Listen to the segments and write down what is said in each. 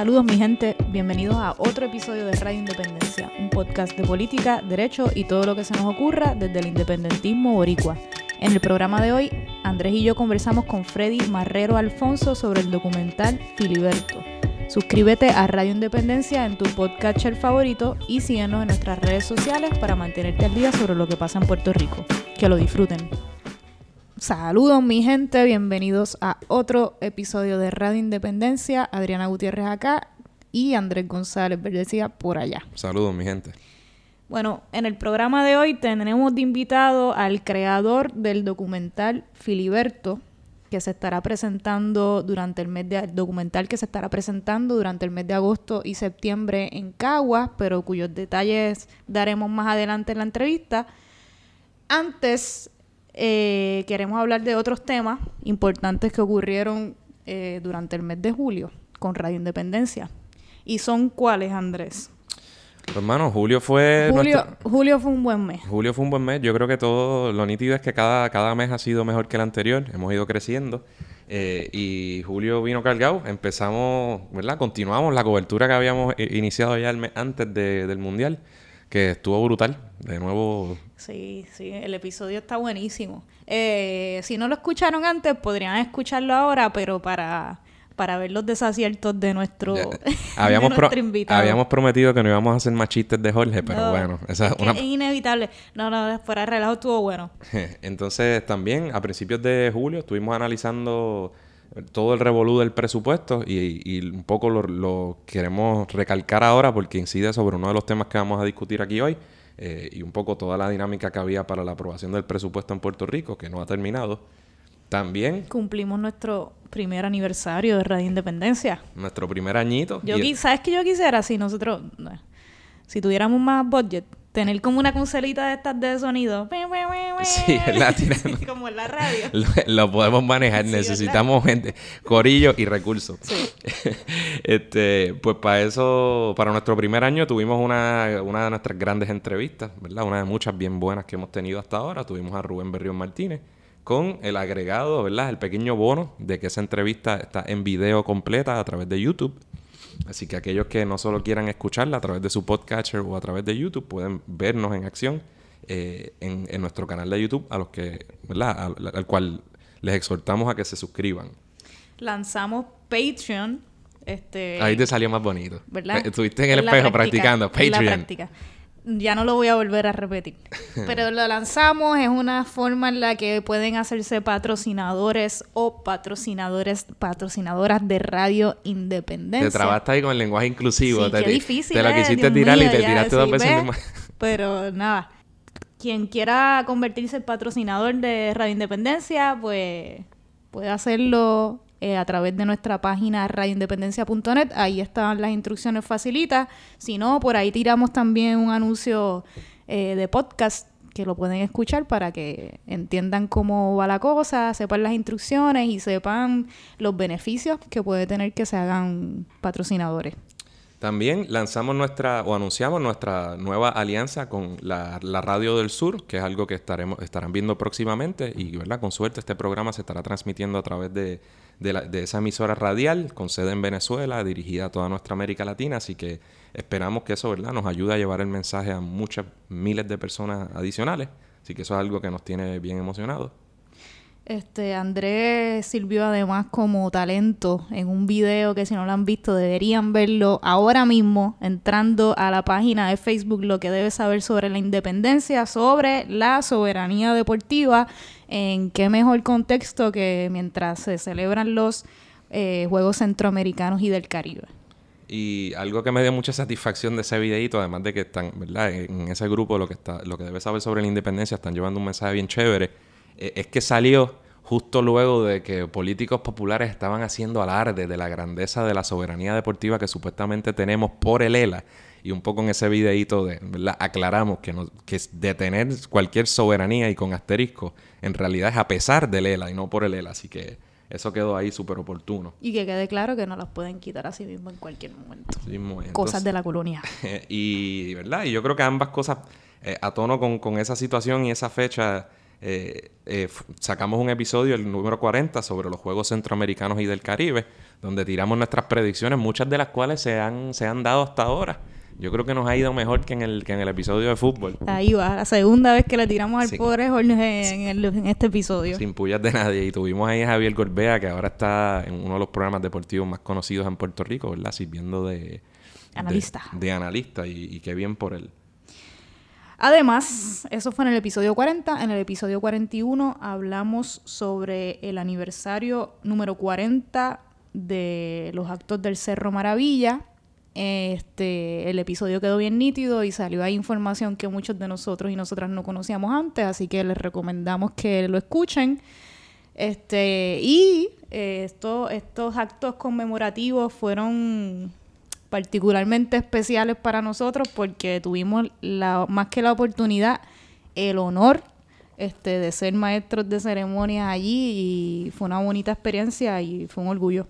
Saludos mi gente, bienvenidos a otro episodio de Radio Independencia, un podcast de política, derecho y todo lo que se nos ocurra desde el independentismo boricua. En el programa de hoy, Andrés y yo conversamos con Freddy Marrero Alfonso sobre el documental Filiberto. Suscríbete a Radio Independencia en tu podcatcher favorito y síguenos en nuestras redes sociales para mantenerte al día sobre lo que pasa en Puerto Rico. Que lo disfruten. Saludos mi gente, bienvenidos a otro episodio de Radio Independencia. Adriana Gutiérrez acá y Andrés González Verdecía por allá. Saludos mi gente. Bueno, en el programa de hoy tenemos de invitado al creador del documental Filiberto, que se estará presentando durante el mes de documental que se estará presentando durante el mes de agosto y septiembre en Caguas, pero cuyos detalles daremos más adelante en la entrevista. Antes eh, queremos hablar de otros temas importantes que ocurrieron eh, durante el mes de julio con Radio Independencia. ¿Y son cuáles, Andrés? Hermano, julio fue... Julio, julio fue un buen mes. Julio fue un buen mes. Yo creo que todo lo nítido es que cada, cada mes ha sido mejor que el anterior. Hemos ido creciendo. Eh, y julio vino cargado. Empezamos, ¿verdad? Continuamos la cobertura que habíamos iniciado ya el mes antes del Mundial que estuvo brutal. De nuevo. Sí, sí, el episodio está buenísimo. Eh, si no lo escucharon antes, podrían escucharlo ahora, pero para, para ver los desaciertos de nuestro, habíamos invitado. Habíamos prometido que no íbamos a hacer más chistes de Jorge, pero bueno, esa es, una... es inevitable. No, no, fuera de relajo estuvo bueno. Entonces, también a principios de julio estuvimos analizando todo el revolú del presupuesto y, un poco lo, queremos recalcar ahora porque incide sobre uno de los temas que vamos a discutir aquí hoy eh, y un poco toda la dinámica que había para la aprobación del presupuesto en Puerto Rico, que no ha terminado. También cumplimos nuestro primer aniversario de Radio Independencia. Nuestro primer añito. Yo ¿Sabes qué yo quisiera si nosotros, si tuviéramos más budget, tener como una consolita de estas de sonido. Sí, la como en la radio. Lo, podemos manejar. Necesitamos gente, corillo y recursos. Sí. este, pues para eso, para nuestro primer año tuvimos una, una de nuestras grandes entrevistas, ¿verdad? Una de muchas bien buenas que hemos tenido hasta ahora. Tuvimos a Rubén Berrión Martínez con el agregado, ¿verdad? El pequeño bono de que esa entrevista está en video completa a través de YouTube. Así que aquellos que no solo quieran escucharla a través de su podcatcher o a través de YouTube, pueden vernos en acción eh, en, nuestro canal de YouTube, a los que, ¿verdad? Al, cual les exhortamos a que se suscriban. Lanzamos Patreon. Este, Ahí te salió más bonito. ¿Verdad? Estuviste en el espejo practicando. Patreon ya no lo voy a volver a repetir. Pero lo lanzamos, es una forma en la que pueden hacerse patrocinadores o patrocinadores, patrocinadoras de radio independencia. Te trabaste ahí con el lenguaje inclusivo. Sí, te, qué difícil. Te lo quisiste tirar y te tiraste dos veces Pero nada. Quien quiera convertirse en patrocinador de Radio Independencia, pues puede hacerlo eh, a través de nuestra página radioindependencia.net. Ahí están las instrucciones facilitas. Si no, por ahí tiramos también un anuncio eh, de podcast que lo pueden escuchar para que entiendan cómo va la cosa, sepan las instrucciones y sepan los beneficios que puede tener que se hagan patrocinadores. También lanzamos nuestra o anunciamos nuestra nueva alianza con la, Radio del Sur, que es algo que estaremos estarán viendo próximamente y, ¿verdad? Con suerte este programa se estará transmitiendo a través de, de, esa emisora radial con sede en Venezuela, dirigida a toda nuestra América Latina, así que esperamos que eso, ¿verdad? Nos ayude a llevar el mensaje a muchas miles de personas adicionales, así que eso es algo que nos tiene bien emocionados. Este, Andrés sirvió además como talento en un video que si no lo han visto deberían verlo ahora mismo entrando a la página de Facebook lo que debe saber sobre la independencia, sobre la soberanía deportiva, en qué mejor contexto que mientras se celebran los eh, Juegos Centroamericanos y del Caribe. Y algo que me dio mucha satisfacción de ese videito, además de que están, ¿verdad? En ese grupo lo que está, lo que debe saber sobre la independencia, están llevando un mensaje bien chévere es que salió justo luego de que políticos populares estaban haciendo alarde de la grandeza de la soberanía deportiva que supuestamente tenemos por el ELA. Y un poco en ese videíto de, ¿verdad? aclaramos que, no, que detener cualquier soberanía y con asterisco en realidad es a pesar del ELA y no por el ELA. Así que eso quedó ahí súper oportuno. Y que quede claro que no las pueden quitar así mismo en cualquier momento. cosas de la colonia. y, ¿verdad? y yo creo que ambas cosas, eh, a tono con, con esa situación y esa fecha eh, eh, sacamos un episodio, el número 40, sobre los Juegos Centroamericanos y del Caribe, donde tiramos nuestras predicciones, muchas de las cuales se han, se han dado hasta ahora. Yo creo que nos ha ido mejor que en el, que en el episodio de fútbol. Ahí va, la segunda vez que le tiramos al pobre Jorge en, en, este episodio. Sin pullas de nadie. Y tuvimos ahí a Javier Gorbea, que ahora está en uno de los programas deportivos más conocidos en Puerto Rico, ¿verdad? Sirviendo de... Analista. De, analista y, y qué bien por él. Además, eso fue en el episodio 40. En el episodio 41 hablamos sobre el aniversario número 40 de los actos del Cerro Maravilla. Este, el episodio quedó bien nítido y salió ahí información que muchos de nosotros y nosotras no conocíamos antes, así que les recomendamos que lo escuchen. Este, y eh, estos actos conmemorativos fueron particularmente especiales para nosotros porque tuvimos la, más que la oportunidad, el honor este, de ser maestros de ceremonias allí y fue una bonita experiencia y fue un orgullo.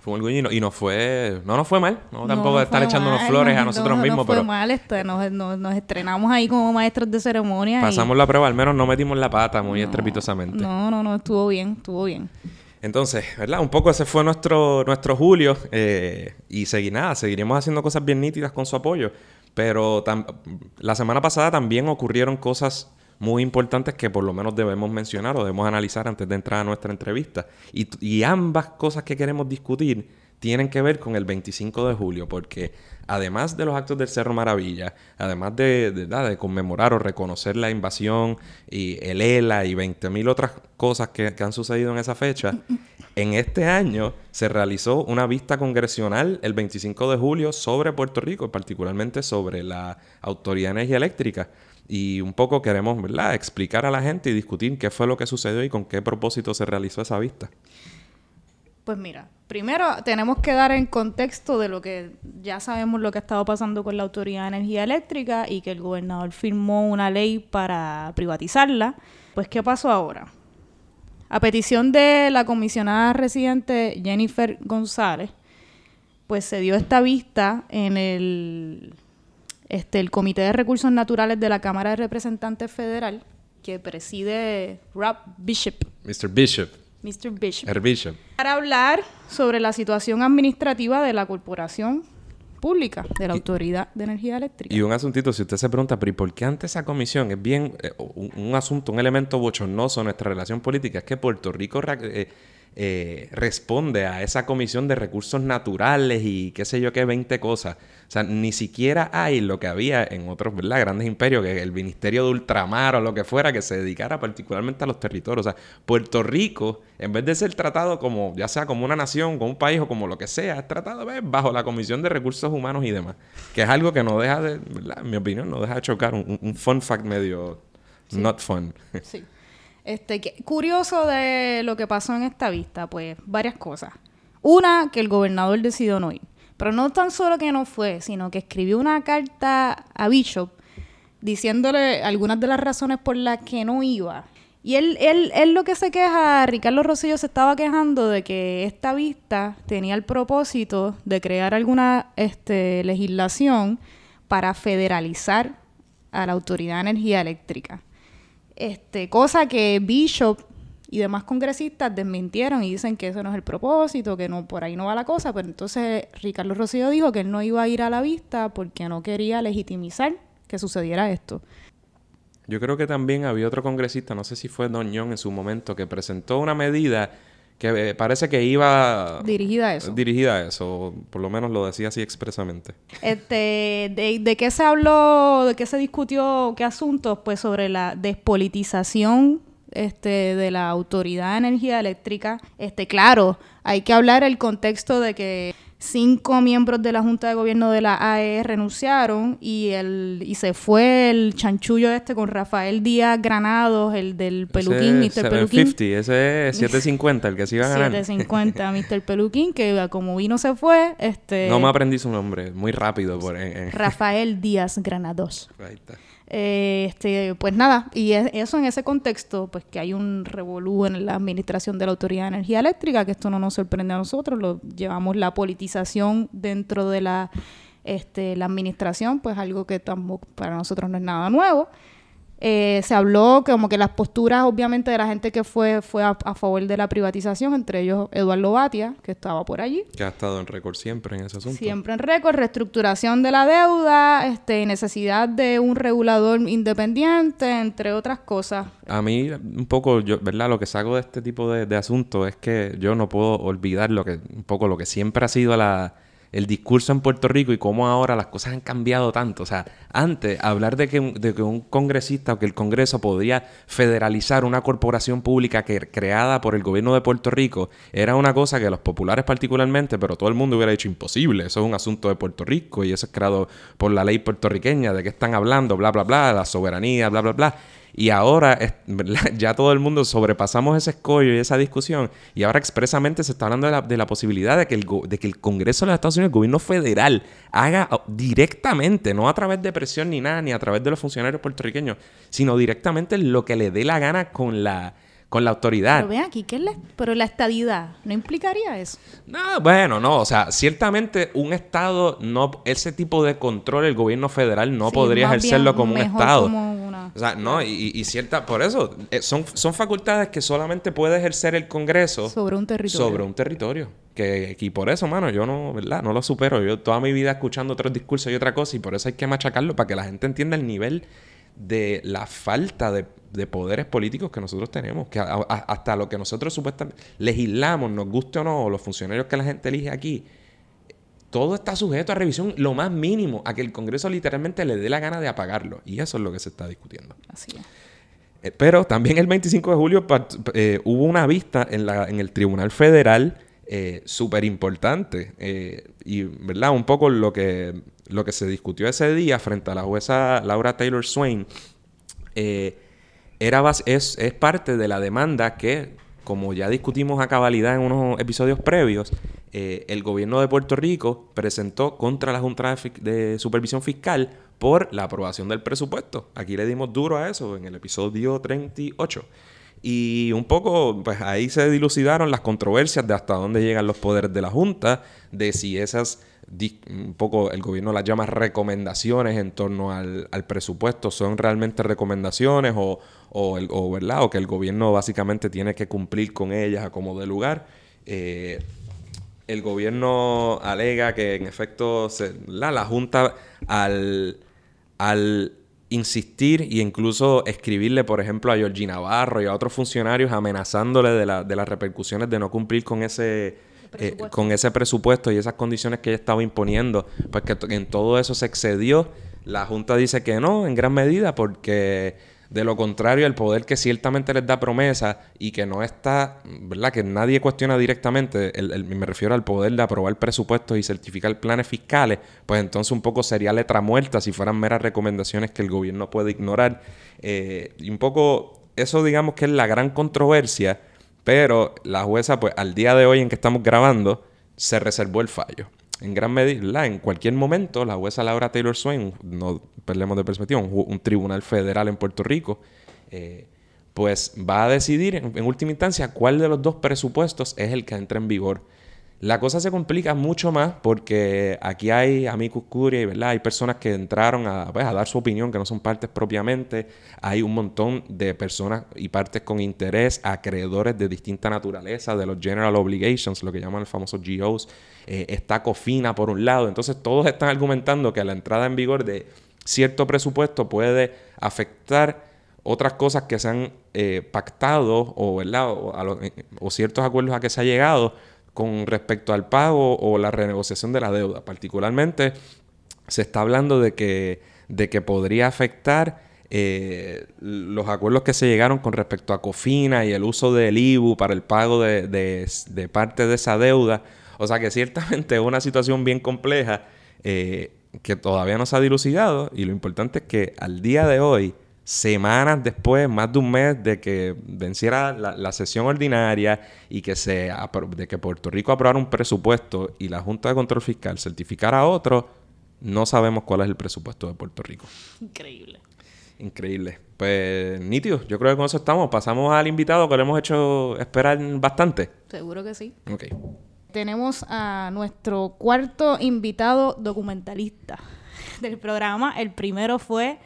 Fue un orgullo y, no, fue, no nos fue mal, no tampoco estar echándonos flores a nosotros mismos, no pero... fue mal, este, nos, nos, estrenamos ahí como maestros de ceremonias. Pasamos la prueba, al menos no metimos la pata muy estrepitosamente. No, no, no, estuvo bien, estuvo bien. Entonces, ¿verdad? Un poco ese fue nuestro, nuestro julio eh, y seguí nada, seguiremos haciendo cosas bien nítidas con su apoyo. Pero la semana pasada también ocurrieron cosas muy importantes que por lo menos debemos mencionar o debemos analizar antes de entrar a nuestra entrevista. Y, y ambas cosas que queremos discutir tienen que ver con el 25 de julio, porque además de los actos del Cerro Maravilla, además de, conmemorar o reconocer la invasión y el ELA y 20.000 otras cosas que, han sucedido en esa fecha, en este año se realizó una vista congresional el 25 de julio sobre Puerto Rico, particularmente sobre la Autoridad de Energía Eléctrica. Y un poco queremos ¿verdad? explicar a la gente y discutir qué fue lo que sucedió y con qué propósito se realizó esa vista. Pues mira, primero tenemos que dar en contexto de lo que ya sabemos lo que ha estado pasando con la Autoridad de Energía Eléctrica y que el gobernador firmó una ley para privatizarla. Pues, ¿qué pasó ahora? A petición de la comisionada residente Jennifer González, pues se dio esta vista en el, este, el Comité de Recursos Naturales de la Cámara de Representantes Federal, que preside Rob Bishop. Mr. Bishop. Mr. Bishop, para hablar sobre la situación administrativa de la corporación pública, de la Autoridad de Energía Eléctrica. Y un asuntito, si usted se pregunta, pero por qué ante esa comisión? Es bien eh, un, asunto, un elemento bochornoso en nuestra relación política, es que Puerto Rico eh, eh, responde a esa comisión de recursos naturales y qué sé yo qué, 20 cosas. O sea, ni siquiera hay lo que había en otros ¿verdad? grandes imperios, que el Ministerio de Ultramar o lo que fuera, que se dedicara particularmente a los territorios. O sea, Puerto Rico, en vez de ser tratado como, ya sea como una nación, como un país o como lo que sea, es tratado bajo la Comisión de Recursos Humanos y demás. Que es algo que no deja de, ¿verdad? en mi opinión, no deja de chocar. Un, fun fact medio not fun. Sí. Este, curioso de lo que pasó en esta vista, pues varias cosas. Una, que el gobernador decidió no ir. Pero no tan solo que no fue, sino que escribió una carta a Bishop diciéndole algunas de las razones por las que no iba. Y él, él, él lo que se queja, Ricardo Rosillo se estaba quejando de que esta vista tenía el propósito de crear alguna este, legislación para federalizar a la Autoridad de Energía Eléctrica. Este, cosa que Bishop y demás congresistas desmintieron y dicen que eso no es el propósito, que no por ahí no va la cosa, pero entonces Ricardo Rocío dijo que él no iba a ir a la vista porque no quería legitimizar que sucediera esto. Yo creo que también había otro congresista, no sé si fue Don en su momento, que presentó una medida que eh, parece que iba dirigida a eso. Dirigida a eso, por lo menos lo decía así expresamente. Este, de, de, qué se habló, de qué se discutió, qué asuntos? Pues sobre la despolitización este, de la Autoridad de Energía Eléctrica. Este, claro, hay que hablar el contexto de que cinco miembros de la Junta de Gobierno de la AE renunciaron y el y se fue el chanchullo este con Rafael Díaz Granados, el del Peluquín, Mr. Peluquín. ese es 750, el que se iba a ganar. 750, Mr. Peluquín, que como vino se fue. este No me aprendí su nombre, muy rápido. Por, Rafael Díaz Granados. Ahí está. Eh, este, pues nada, y eso en ese contexto, pues que hay un revolú en la administración de la Autoridad de Energía Eléctrica, que esto no nos sorprende a nosotros, lo llevamos la politización dentro de la, este, la administración, pues algo que tampoco para nosotros no es nada nuevo. Eh, se habló como que las posturas, obviamente, de la gente que fue, fue a, favor de la privatización, entre ellos Eduardo Batia, que estaba por allí. Que ha estado en récord siempre en ese asunto. Siempre en récord, reestructuración de la deuda, este, necesidad de un regulador independiente, entre otras cosas. A mí, un poco, yo, ¿verdad? Lo que saco de este tipo de, de asuntos es que yo no puedo olvidar lo que, un poco lo que siempre ha sido la el discurso en Puerto Rico y cómo ahora las cosas han cambiado tanto. O sea, antes hablar de que, de que un congresista o que el Congreso podía federalizar una corporación pública que, creada por el gobierno de Puerto Rico era una cosa que los populares particularmente, pero todo el mundo hubiera dicho imposible. Eso es un asunto de Puerto Rico y eso es creado por la ley puertorriqueña. ¿De qué están hablando? Bla, bla, bla, la soberanía, bla, bla, bla. Y ahora ya todo el mundo sobrepasamos ese escollo y esa discusión. Y ahora expresamente se está hablando de la, posibilidad de que, el, de que el Congreso de los Estados Unidos, el gobierno federal, haga directamente, no a través de presión ni nada, ni a través de los funcionarios puertorriqueños, sino directamente lo que le dé la gana con la con la autoridad. Pero ven aquí, ¿qué es la, pero la estadidad no implicaría eso? No, bueno, no, o sea, ciertamente un estado no ese tipo de control el gobierno federal no podría ejercerlo como un estado. O sea, no, y, cierta, por eso, eh, son, son facultades que solamente puede ejercer el Congreso sobre un territorio. Sobre un territorio. Que, y por eso, mano, yo no, ¿verdad? No lo supero. Yo toda mi vida escuchando otros discursos y otra cosa, y por eso hay que machacarlo para que la gente entienda el nivel de la falta de, poderes políticos que nosotros tenemos, que hasta lo que nosotros supuestamente legislamos, nos guste o no, los funcionarios que la gente elige aquí, todo está sujeto a revisión lo más mínimo, a que el Congreso literalmente le dé la gana de apagarlo. Y eso es lo que se está discutiendo. Así es. Eh, pero también el 25 de julio eh, hubo una vista en, la, en el Tribunal Federal eh, súper importante. y, ¿verdad? Un poco lo que lo que se discutió ese día frente a la jueza Laura Taylor Swain eh, era es, es parte de la demanda que, como ya discutimos a cabalidad en unos episodios previos, eh, el gobierno de Puerto Rico presentó contra la Junta de Supervisión Fiscal por la aprobación del presupuesto. Aquí le dimos duro a eso en el episodio 38. Y un poco, pues ahí se dilucidaron las controversias de hasta dónde llegan los poderes de la Junta, de si esas un poco el gobierno las llama recomendaciones en torno al, presupuesto, son realmente recomendaciones o, o, ¿verdad? o que el gobierno básicamente tiene que cumplir con ellas a como de lugar. Eh, el gobierno alega que en efecto la, la Junta al, al insistir e incluso escribirle, por ejemplo, a Georgina Navarro y a otros funcionarios amenazándole de, la, de las repercusiones de no cumplir con ese eh, con ese presupuesto y esas condiciones que ella estaba imponiendo, pues que en todo eso se excedió. La Junta dice que no, en gran medida, porque de lo contrario, el poder que ciertamente les da promesa y que no está, ¿verdad? Que nadie cuestiona directamente, me refiero al poder de aprobar presupuestos y certificar planes fiscales, pues entonces un poco sería letra muerta si fueran meras recomendaciones que el gobierno puede ignorar. Eh, y un poco, eso digamos que es la gran controversia pero la jueza, pues al día de hoy en que estamos grabando, se reservó el fallo. En gran medida, en cualquier momento, la jueza Laura Taylor Swain, no perdemos de perspectiva, un, tribunal federal en Puerto Rico, eh, pues va a decidir en, última instancia cuál de los dos presupuestos es el que entra en vigor la cosa se complica mucho más porque aquí hay amigos curia, ¿verdad? Hay personas que entraron pues, a, dar su opinión, que no son partes propiamente. Hay un montón de personas y partes con interés, acreedores de distinta naturaleza, de los General Obligations, lo que llaman los famosos GOs. Eh, está COFINA por un lado. Entonces todos están argumentando que la entrada en vigor de cierto presupuesto puede afectar otras cosas que se han eh, pactado o. Eh, o ciertos acuerdos a que se ha llegado con respecto al pago o la renegociación de la deuda. Particularmente se está hablando de que, de que podría afectar los acuerdos que se llegaron con respecto a Cofina y el uso del IBU para el pago de, parte de esa deuda. O sea que ciertamente es una situación bien compleja eh, que todavía no se ha dilucidado y lo importante es que al día de hoy semanas después, más de un mes de que venciera la, sesión ordinaria y que se de que Puerto Rico aprobara un presupuesto y la Junta de Control Fiscal certificara otro, no sabemos cuál es el presupuesto de Puerto Rico. Increíble. Increíble. Pues nítido, yo creo que con eso estamos. Pasamos al invitado que le hemos hecho esperar bastante. Seguro que sí. Ok. Tenemos a nuestro cuarto invitado documentalista del programa. El primero fue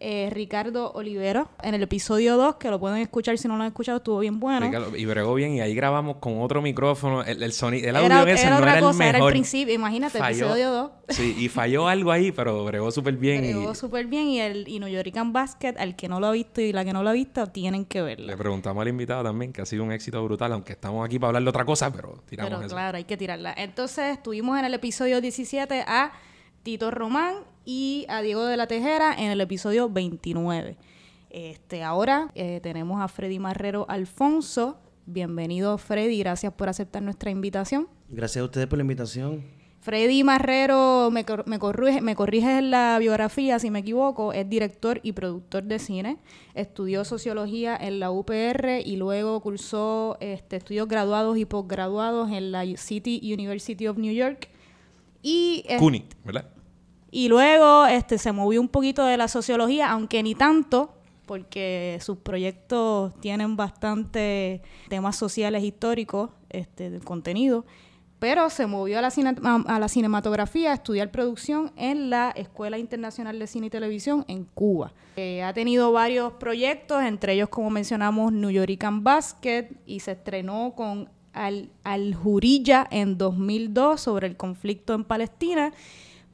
eh, Ricardo Olivero en el episodio 2, que lo pueden escuchar si no lo han escuchado, estuvo bien bueno. y bregó bien y ahí grabamos con otro micrófono. El, sonido, el audio ese no era el mejor. Era el principio, imagínate, episodio 2. Sí, y falló algo ahí, pero bregó súper bien. Bregó súper bien y el y New York Basket, al que no lo ha visto y la que no lo ha visto, tienen que verlo. Le preguntamos al invitado también, que ha sido un éxito brutal, aunque estamos aquí para hablar de otra cosa, pero tiramos pero, claro, hay que tirarla. Entonces, estuvimos en el episodio 17 a Tito Román y a Diego de la Tejera en el episodio 29. Este, ahora eh, tenemos a Freddy Marrero Alfonso. Bienvenido Freddy, gracias por aceptar nuestra invitación. Gracias a ustedes por la invitación. Freddy Marrero, me, me, corrige, me corriges en la biografía si me equivoco, es director y productor de cine. Estudió sociología en la UPR y luego cursó este, estudios graduados y posgraduados en la City University of New York. Y, CUNY, ¿verdad? Y luego este, se movió un poquito de la sociología, aunque ni tanto, porque sus proyectos tienen bastante temas sociales históricos este, contenido, pero se movió a la, a la cinematografía a estudiar producción en la Escuela Internacional de Cine y Televisión en Cuba. Eh, ha tenido varios proyectos, entre ellos, como mencionamos, New Yorican Basket, y se estrenó con Al, Al Jurilla en 2002 sobre el conflicto en Palestina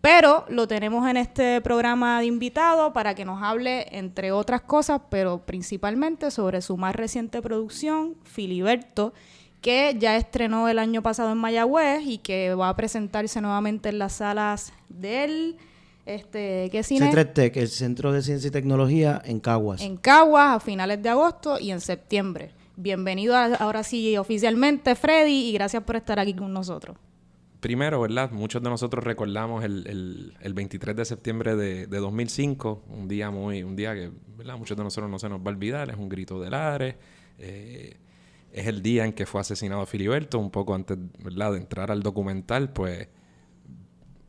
pero lo tenemos en este programa de invitado para que nos hable, entre otras cosas, pero principalmente sobre su más reciente producción, Filiberto, que ya estrenó el año pasado en Mayagüez y que va a presentarse nuevamente en las salas del... Este, ¿qué cine? C3TEC, el Centro de Ciencia y Tecnología en Caguas. En Caguas a finales de agosto y en septiembre. Bienvenido ahora sí oficialmente, Freddy, y gracias por estar aquí con nosotros primero, ¿verdad? Muchos de nosotros recordamos el, 23 de septiembre de, 2005, un día muy, un día que, ¿verdad? Muchos de nosotros no se nos va a olvidar, es un grito de Lares, eh, es el día en que fue asesinado Filiberto, un poco antes, ¿verdad? De entrar al documental, pues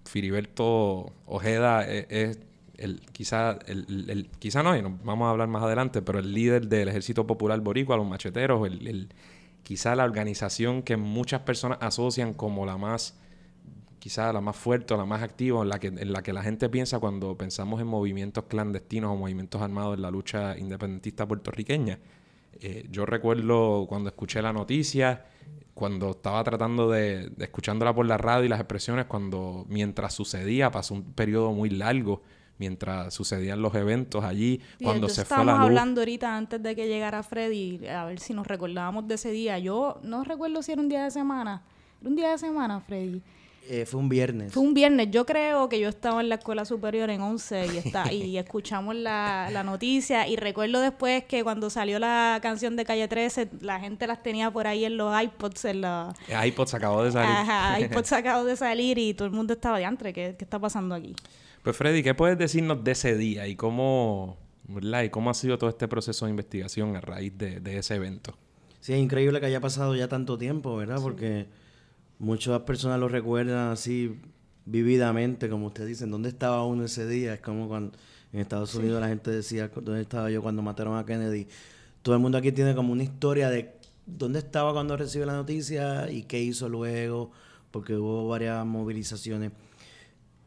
Filiberto Ojeda e, es, el, quizá, el, quizá no, y vamos a hablar más adelante, pero el líder del Ejército Popular Boricua, los macheteros, el, quizá la organización que muchas personas asocian como la más quizá la más fuerte o la más activa, en la, que, en la que la gente piensa cuando pensamos en movimientos clandestinos o movimientos armados en la lucha independentista puertorriqueña. Eh, yo recuerdo cuando escuché la noticia, cuando estaba tratando de, escuchándola por la radio y las expresiones, cuando mientras sucedía, pasó un periodo muy largo mientras sucedían los eventos allí, cuando se fue la luz. hablando ahorita antes de que llegara Freddy, a ver si nos recordábamos de ese día. Yo no recuerdo si era un día de semana. ¿Era un día de semana, Freddy? Eh, fue un viernes. Fue un viernes. Yo creo que yo estaba en la escuela superior en 11 y, está, y escuchamos la, noticia. Y recuerdo después que cuando salió la canción de Calle 13, la gente las tenía por ahí en los iPods. En la... iPods acabó de salir. Ajá, iPods acabó de salir y todo el mundo estaba de antre. ¿Qué, ¿Qué está pasando aquí? Pues Freddy, ¿qué puedes decirnos de ese día y cómo, ¿verdad? y cómo ha sido todo este proceso de investigación a raíz de, de ese evento? Sí, es increíble que haya pasado ya tanto tiempo, ¿verdad? Porque Muchas personas lo recuerdan así vividamente, como ustedes dicen, ¿dónde estaba uno ese día? Es como cuando en Estados Unidos la gente decía, ¿dónde estaba yo cuando mataron a Kennedy? Todo el mundo aquí tiene como una historia de dónde estaba cuando recibió la noticia y qué hizo luego, porque hubo varias movilizaciones.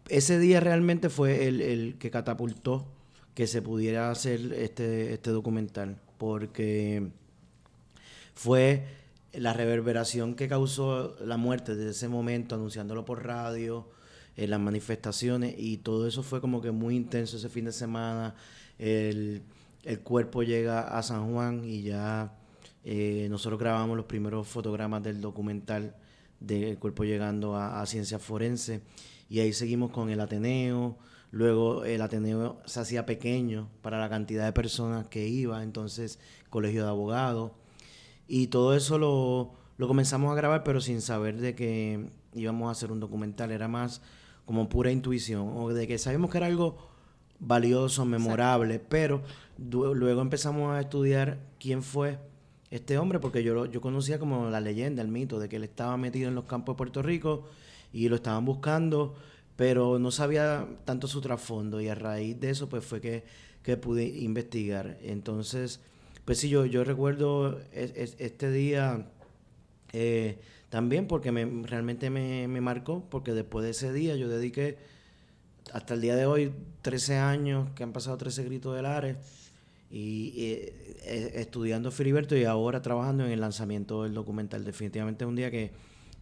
Ese día realmente fue el, el que catapultó que se pudiera hacer este, este documental, porque fue la reverberación que causó la muerte desde ese momento, anunciándolo por radio, en eh, las manifestaciones, y todo eso fue como que muy intenso ese fin de semana. El, cuerpo llega a San Juan y ya eh, nosotros grabamos los primeros fotogramas del documental del cuerpo llegando a, a Ciencia Forense, y ahí seguimos con el Ateneo. Luego el Ateneo se hacía pequeño para la cantidad de personas que iba, entonces colegio de abogados y todo eso lo, comenzamos a grabar, pero sin saber de que íbamos a hacer un documental. Era más como pura intuición, o de que sabíamos que era algo valioso, memorable, pero luego empezamos a estudiar quién fue este hombre, porque yo, yo conocía como la leyenda, el mito, de que él estaba metido en los campos de Puerto Rico y lo estaban buscando, pero no sabía tanto su trasfondo y a raíz de eso pues fue que, que pude investigar. Entonces pues sí, yo, yo recuerdo este día eh, también porque me, realmente me, marcó, porque después de ese día yo dediqué hasta el día de hoy, 13 años que han pasado 13 gritos de Lares y eh, estudiando Filiberto y ahora trabajando en el lanzamiento del documental. Definitivamente es un día que,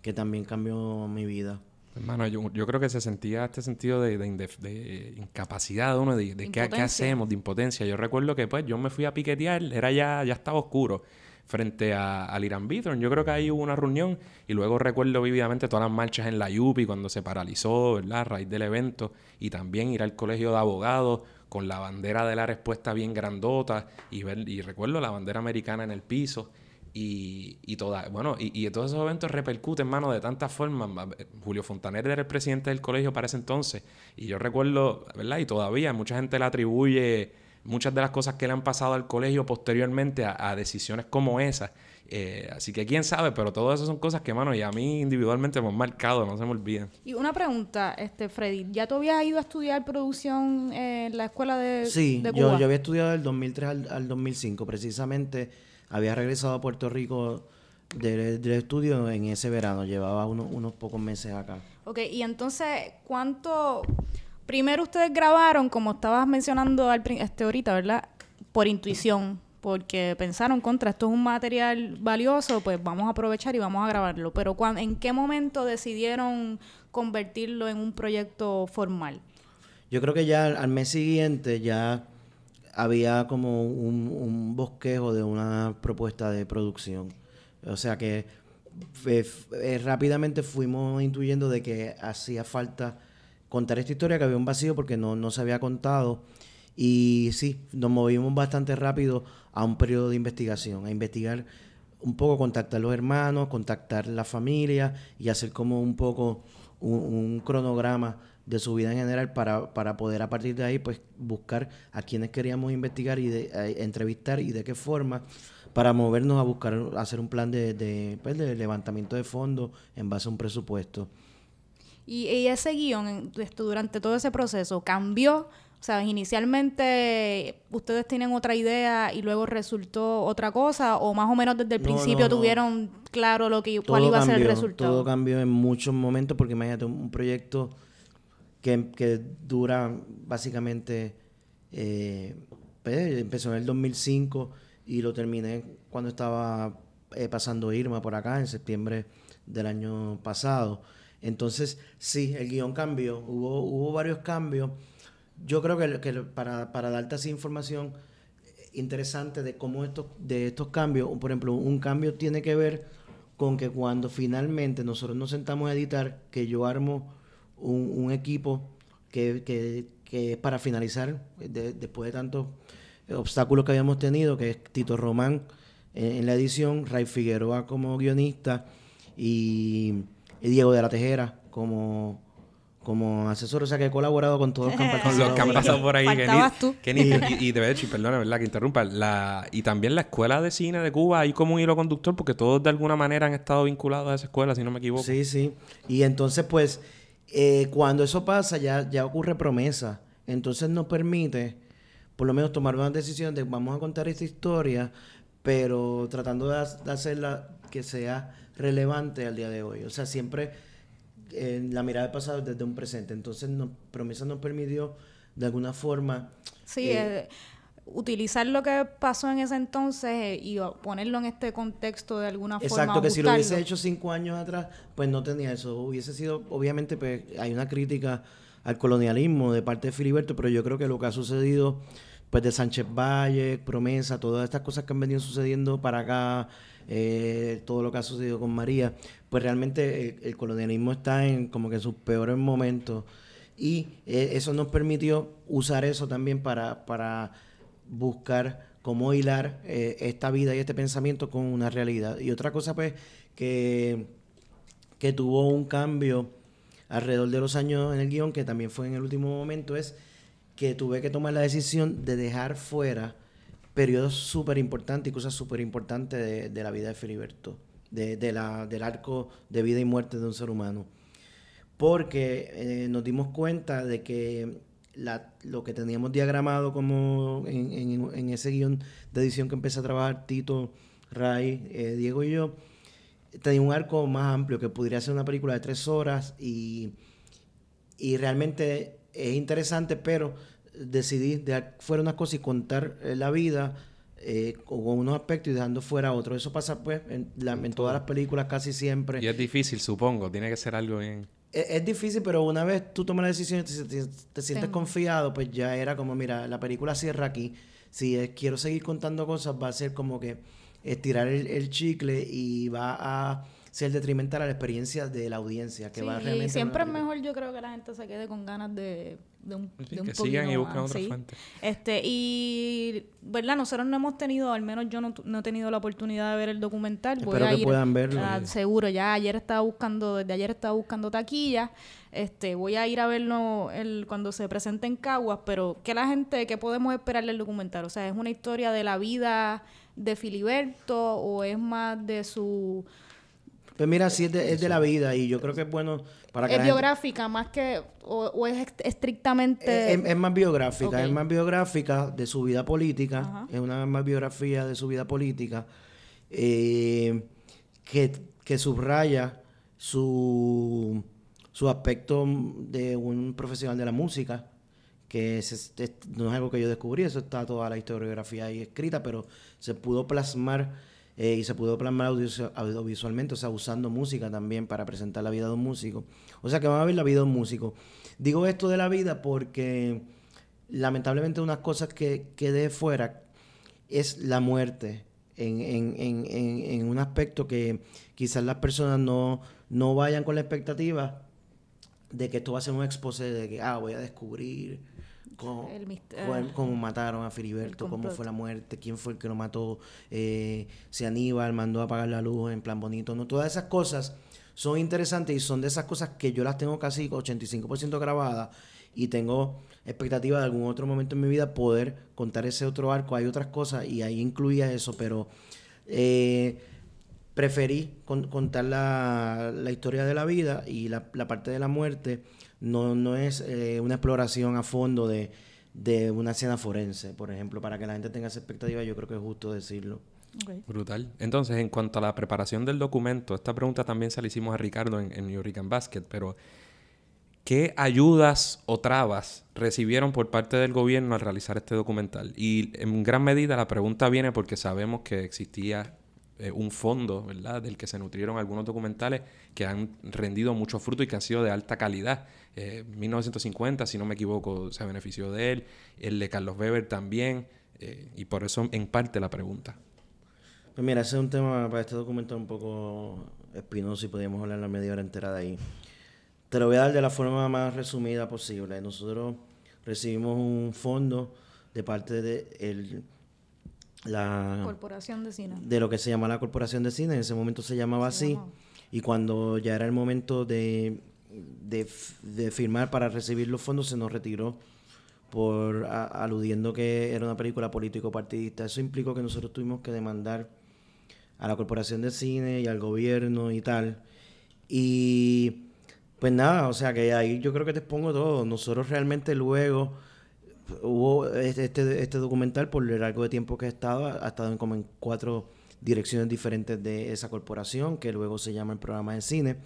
que también cambió mi vida. Hermano, yo, yo, creo que se sentía este sentido de, de, incapacidad de uno, de, de qué, qué, hacemos, de impotencia. Yo recuerdo que pues yo me fui a piquetear, era ya, ya estaba oscuro frente a, al Irán Bitron. Yo creo que ahí hubo una reunión y luego recuerdo vividamente todas las marchas en la YUPI cuando se paralizó, ¿verdad? A raíz del evento y también ir al colegio de abogados con la bandera de la respuesta bien grandota y ver, y recuerdo la bandera americana en el piso. Y, y toda, bueno, y, y, todos esos eventos repercuten, hermano, de tantas formas. Julio Fontaner era el presidente del colegio para ese entonces. Y yo recuerdo, ¿verdad? Y todavía mucha gente le atribuye muchas de las cosas que le han pasado al colegio posteriormente a, decisiones como esas. Eh, así que quién sabe, pero todo eso son cosas que, mano, y a mí individualmente me han marcado, no se me olviden. Y una pregunta, este Freddy, ¿ya tú habías ido a estudiar producción en la escuela de, sí, Yo, yo había estudiado del 2003 al, al 2005, precisamente había regresado a Puerto Rico del, estudio en ese verano, llevaba unos pocos meses acá. Ok, y entonces, ¿cuánto... Primero ustedes grabaron, como estabas mencionando al, este ahorita, ¿verdad? Por intuición, porque pensaron contra, esto es un material valioso, pues vamos a aprovechar y vamos a grabarlo. Pero ¿en qué momento decidieron convertirlo en un proyecto formal? Yo creo que ya al mes siguiente ya había como un, bosquejo de una propuesta de producción. O sea que rápidamente fuimos intuyendo de que hacía falta contar esta historia, que había un vacío porque no, no se había contado. Y sí, nos movimos bastante rápido a un periodo de investigación, a investigar un poco, contactar a los hermanos, contactar la familia y hacer como un poco un cronograma de su vida en general para, para poder a partir de ahí pues buscar a quienes queríamos investigar y de, entrevistar y de qué forma para movernos a buscar hacer un plan de, de, pues, de levantamiento de fondos en base a un presupuesto. Y, ese guion durante todo ese proceso cambió. O sea, inicialmente ustedes tienen otra idea y luego resultó otra cosa, o más o menos desde el principio tuvieron claro lo que cuál iba a ser el resultado. Todo cambió en muchos momentos, porque imagínate un proyecto que, dura básicamente, eh, pues, empezó en el 2005 y lo terminé cuando estaba eh, pasando Irma por acá en septiembre del año pasado. Entonces, sí, el guion cambió, hubo, hubo varios cambios. Yo creo que, para, para, darte así información interesante de cómo estos, de estos cambios, por ejemplo, un cambio tiene que ver con que cuando finalmente nosotros nos sentamos a editar, que yo armo un, equipo que, que, que, para finalizar, después de tantos obstáculos que habíamos tenido, que es Tito Román en, la edición, Ray Figueroa como guionista y, Diego de la Tejera como como asesor, o sea que he colaborado con todos los que han pasado por ahí. Que ni, y, y, de hecho, perdona, ¿verdad? Que interrumpa. La, y también la escuela de cine de Cuba, hay como un hilo conductor, porque todos de alguna manera han estado vinculados a esa escuela, si no me equivoco. Sí, sí. Y entonces, pues, eh, cuando eso pasa, ya, ya ocurre promesa. Entonces nos permite, por lo menos, tomar una decisión de vamos a contar esta historia, pero tratando de, hacerla que sea relevante al día de hoy. O sea, siempre en la mirada del pasado desde un presente. Entonces, nos, promesa nos permitió, de alguna forma... Sí, eh, eh utilizar lo que pasó en ese entonces y ponerlo en este contexto de alguna forma. Exacto, que si lo hubiese hecho cinco años atrás, pues no tenía eso. Hubiese sido, obviamente, pues hay una crítica al colonialismo de parte de Filiberto, pero yo creo que lo que ha sucedido, pues de Sánchez Valle, Promesa, todas estas cosas que han venido sucediendo para acá, eh, todo lo que ha sucedido con María, pues realmente el, colonialismo está en como que sus peores momentos y eh, eso nos permitió usar eso también para, para buscar cómo hilar eh, esta vida y este pensamiento con una realidad. Y otra cosa, pues, que, que tuvo un cambio alrededor de los años en el guion, que también fue en el último momento, es que tuve que tomar la decisión de dejar fuera periodos súper importantes y cosas súper importantes de, la vida de Filiberto, de, la, del arco de vida y muerte de un ser humano. Porque eh, nos dimos cuenta de que lo que teníamos diagramado como en, ese guion de edición que empecé a trabajar Tito, Ray, eh, Diego y yo, tenía un arco más amplio que podría ser una película de tres horas y, y realmente es interesante, pero decidí dejar fuera unas cosas y contar eh, la vida eh, con unos aspectos y dejando fuera otros. Eso pasa pues en, en todas las películas casi siempre. Y es difícil, supongo, tiene que ser algo bien... Es, difícil, pero una vez tú tomas la decisión y te, sientes confiado, pues ya era como, mira, la película cierra aquí. Si quiero seguir contando cosas, va a ser como que estirar el chicle y va a ser detrimental a la experiencia de la audiencia que va realmente siempre es mejor yo creo que la gente se quede con ganas de, de un, de un que sigan y busquen otra fuente. Este y verdad nosotros no hemos tenido al menos yo no, no he tenido la oportunidad de ver el documental. Voy Espero que puedan verlo. seguro ya ayer estaba buscando desde ayer estaba buscando taquilla. Este voy a ir a verlo el, cuando se presente en Caguas pero que la gente que podemos esperarle el documental o sea es una historia de la vida de Filiberto o es más de su pues mira, sí es de, es de la vida y yo creo que es bueno para que... ¿Es biográfica más que... o, es estrictamente...? Es, más biográfica, es más biográfica de su vida política, es una más biografía de su vida política eh, que, que subraya su, su aspecto de un profesional de la música, que no es algo que yo descubrí, eso está toda la historiografía ahí escrita, pero se pudo plasmar eh, y se pudo plasmar audiovisualmente, o sea, usando música también para presentar la vida de un músico. O sea, que van a ver la vida de un músico. Digo esto de la vida porque lamentablemente unas cosas que quedé fuera es la muerte. En, un aspecto que quizás las personas no, no vayan con la expectativa de que esto va a ser un expose de que, ah, voy a descubrir cómo, cómo, mataron a Filiberto, cómo fue la muerte, quién fue el que lo mató, eh, si Aníbal mandó a apagar la luz en plan bonito, no todas esas cosas son interesantes y son de esas cosas que yo las tengo casi 85% grabadas y tengo expectativa de algún otro momento en mi vida poder contar ese otro arco. Hay otras cosas y ahí incluía eso, pero eh, preferí contar la, la, historia de la vida y la, la parte de la muerte no, no es eh, una exploración a fondo de, una escena forense, por ejemplo, para que la gente tenga esa expectativa, yo creo que es justo decirlo. Brutal. Entonces, en cuanto a la preparación del documento, esta pregunta también se la hicimos a Ricardo en, en New Basket, pero ¿qué ayudas o trabas recibieron por parte del gobierno al realizar este documental? Y en gran medida la pregunta viene porque sabemos que existía eh, un fondo, ¿verdad?, del que se nutrieron algunos documentales que han rendido mucho fruto y que han sido de alta calidad. 1950, eh, si no me equivoco, se benefició de él. El de Carlos Weber también. Eh, y por eso, en parte, la pregunta. Pues mira, ese es un tema para este documento un poco espinoso y podríamos hablar la media hora entera de ahí. Te lo voy a dar de la forma más resumida posible. Nosotros recibimos un fondo de parte de el la Corporación de Cine. De lo que se llama la Corporación de Cine, en ese momento se llamaba así. Y cuando ya era el momento de, de, firmar para recibir los fondos, se nos retiró por aludiendo que era una película político-partidista. Eso implicó que nosotros tuvimos que demandar a la Corporación de Cine y al gobierno y tal. Y pues nada, o sea que ahí yo creo que te pongo todo. Nosotros realmente luego hubo este, este, este, documental por el largo de tiempo que ha estado, ha estado en como en cuatro direcciones diferentes de esa corporación, que luego se llama el programa de cine.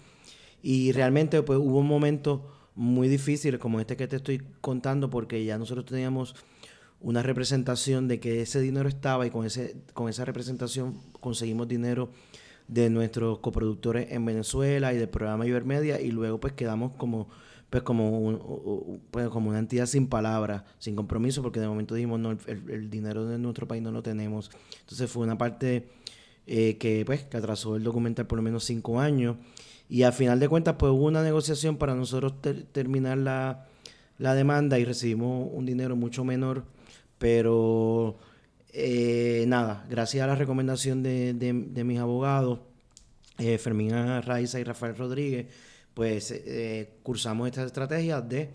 Y realmente pues hubo un momento muy difícil como este que te estoy contando, porque ya nosotros teníamos una representación de que ese dinero estaba y con, ese, con esa representación conseguimos dinero de nuestros coproductores en Venezuela y del programa Ibermedia y luego pues quedamos como pues como, pues como una entidad sin palabras, sin compromiso, porque de momento dijimos, no, el, dinero de nuestro país no lo tenemos. Entonces fue una parte eh, que, pues, que atrasó el documental por lo menos cinco años. Y al final de cuentas, pues hubo una negociación para nosotros terminar la, demanda y recibimos un dinero mucho menor, pero eh, nada, gracias a la recomendación de, de, mis abogados, eh, Fermín Raiza y Rafael Rodríguez, pues eh, cursamos esta estrategia de,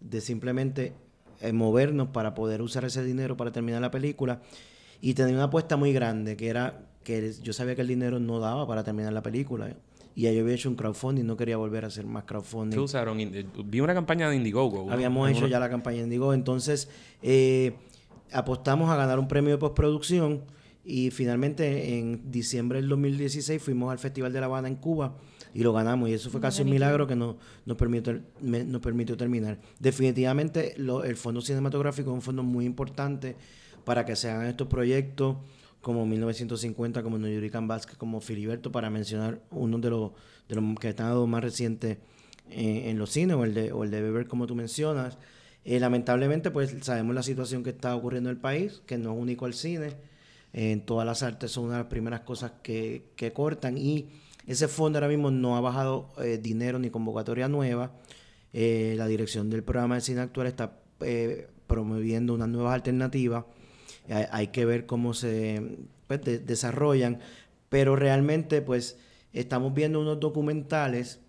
de simplemente eh, movernos para poder usar ese dinero para terminar la película. Y tenía una apuesta muy grande que era que yo sabía que el dinero no daba para terminar la película y ya yo había hecho un crowdfunding no quería volver a hacer más crowdfunding. ¿Qué usaron? vi una campaña de Indiegogo habíamos hecho ya la campaña de Indiegogo. Entonces eh, apostamos a ganar un premio de postproducción y finalmente en diciembre del 2016 fuimos al Festival de La Habana en Cuba y lo ganamos. Y eso fue casi un milagro que nos, nos, permitió, nos permitió terminar. Definitivamente el Fondo Cinematográfico es un fondo muy importante para que se hagan estos proyectos como 1950, como Yurican Vázquez, como Filiberto, para mencionar uno de los, de los que están más recientes en los cines, o el de, o el de Beber, como tú mencionas. Eh, lamentablemente, pues sabemos la situación que está ocurriendo en el país, que no es único al cine. en todas las artes son una de las primeras cosas que, que cortan y ese fondo ahora mismo no ha bajado eh, dinero ni convocatoria nueva. Eh, la dirección del programa de cine actual está promoviendo unas nuevas alternativas. hay que ver cómo se pues, desarrollan, pero realmente pues estamos viendo unos documentales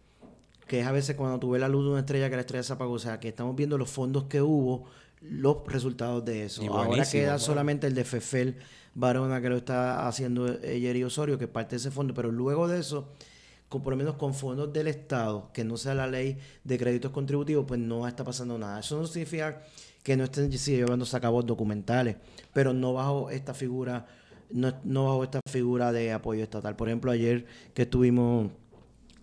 que es a veces cuando tú ves la luz de una estrella que la estrella se apagó, o sea, que estamos viendo los fondos que hubo, los resultados de eso. Ahora queda solamente el de Fefel Barona que lo está haciendo Jerry Osorio, que es parte de ese fondo, pero luego de eso, con, por lo menos con fondos del Estado, que no sea la ley de créditos contributivos, pues no está pasando nada. Eso no significa que no estén llevando sacabos documentales, pero no bajo esta figura, no, no bajo esta figura de apoyo estatal. Por ejemplo, ayer que estuvimos